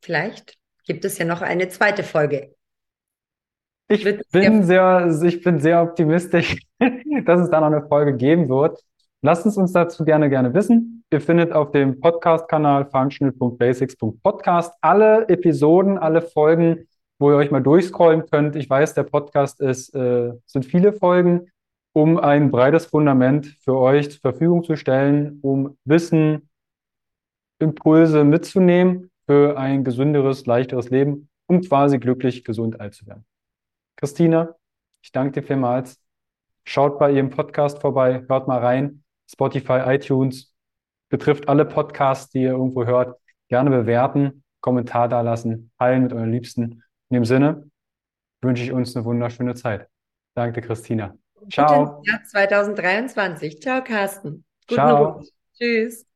Speaker 2: vielleicht gibt es ja noch eine zweite Folge.
Speaker 1: Ich bin sehr, ich bin sehr optimistisch, dass es da noch eine Folge geben wird. Lasst es uns dazu gerne, gerne wissen. Ihr findet auf dem Podcast-Kanal functional.basics.podcast alle Episoden, alle Folgen wo ihr euch mal durchscrollen könnt. Ich weiß, der Podcast ist, äh, sind viele Folgen, um ein breites Fundament für euch zur Verfügung zu stellen, um Wissen, Impulse mitzunehmen für ein gesünderes, leichteres Leben, um quasi glücklich, gesund alt zu werden. Christina, ich danke dir vielmals. Schaut bei ihrem Podcast vorbei, hört mal rein. Spotify, iTunes, betrifft alle Podcasts, die ihr irgendwo hört. Gerne bewerten, Kommentar dalassen, teilen mit euren Liebsten. In dem Sinne wünsche ich uns eine wunderschöne Zeit. Danke, Christina.
Speaker 2: Ciao. Jahr 2023. Ciao, Carsten. Guten Ciao. Tschüss.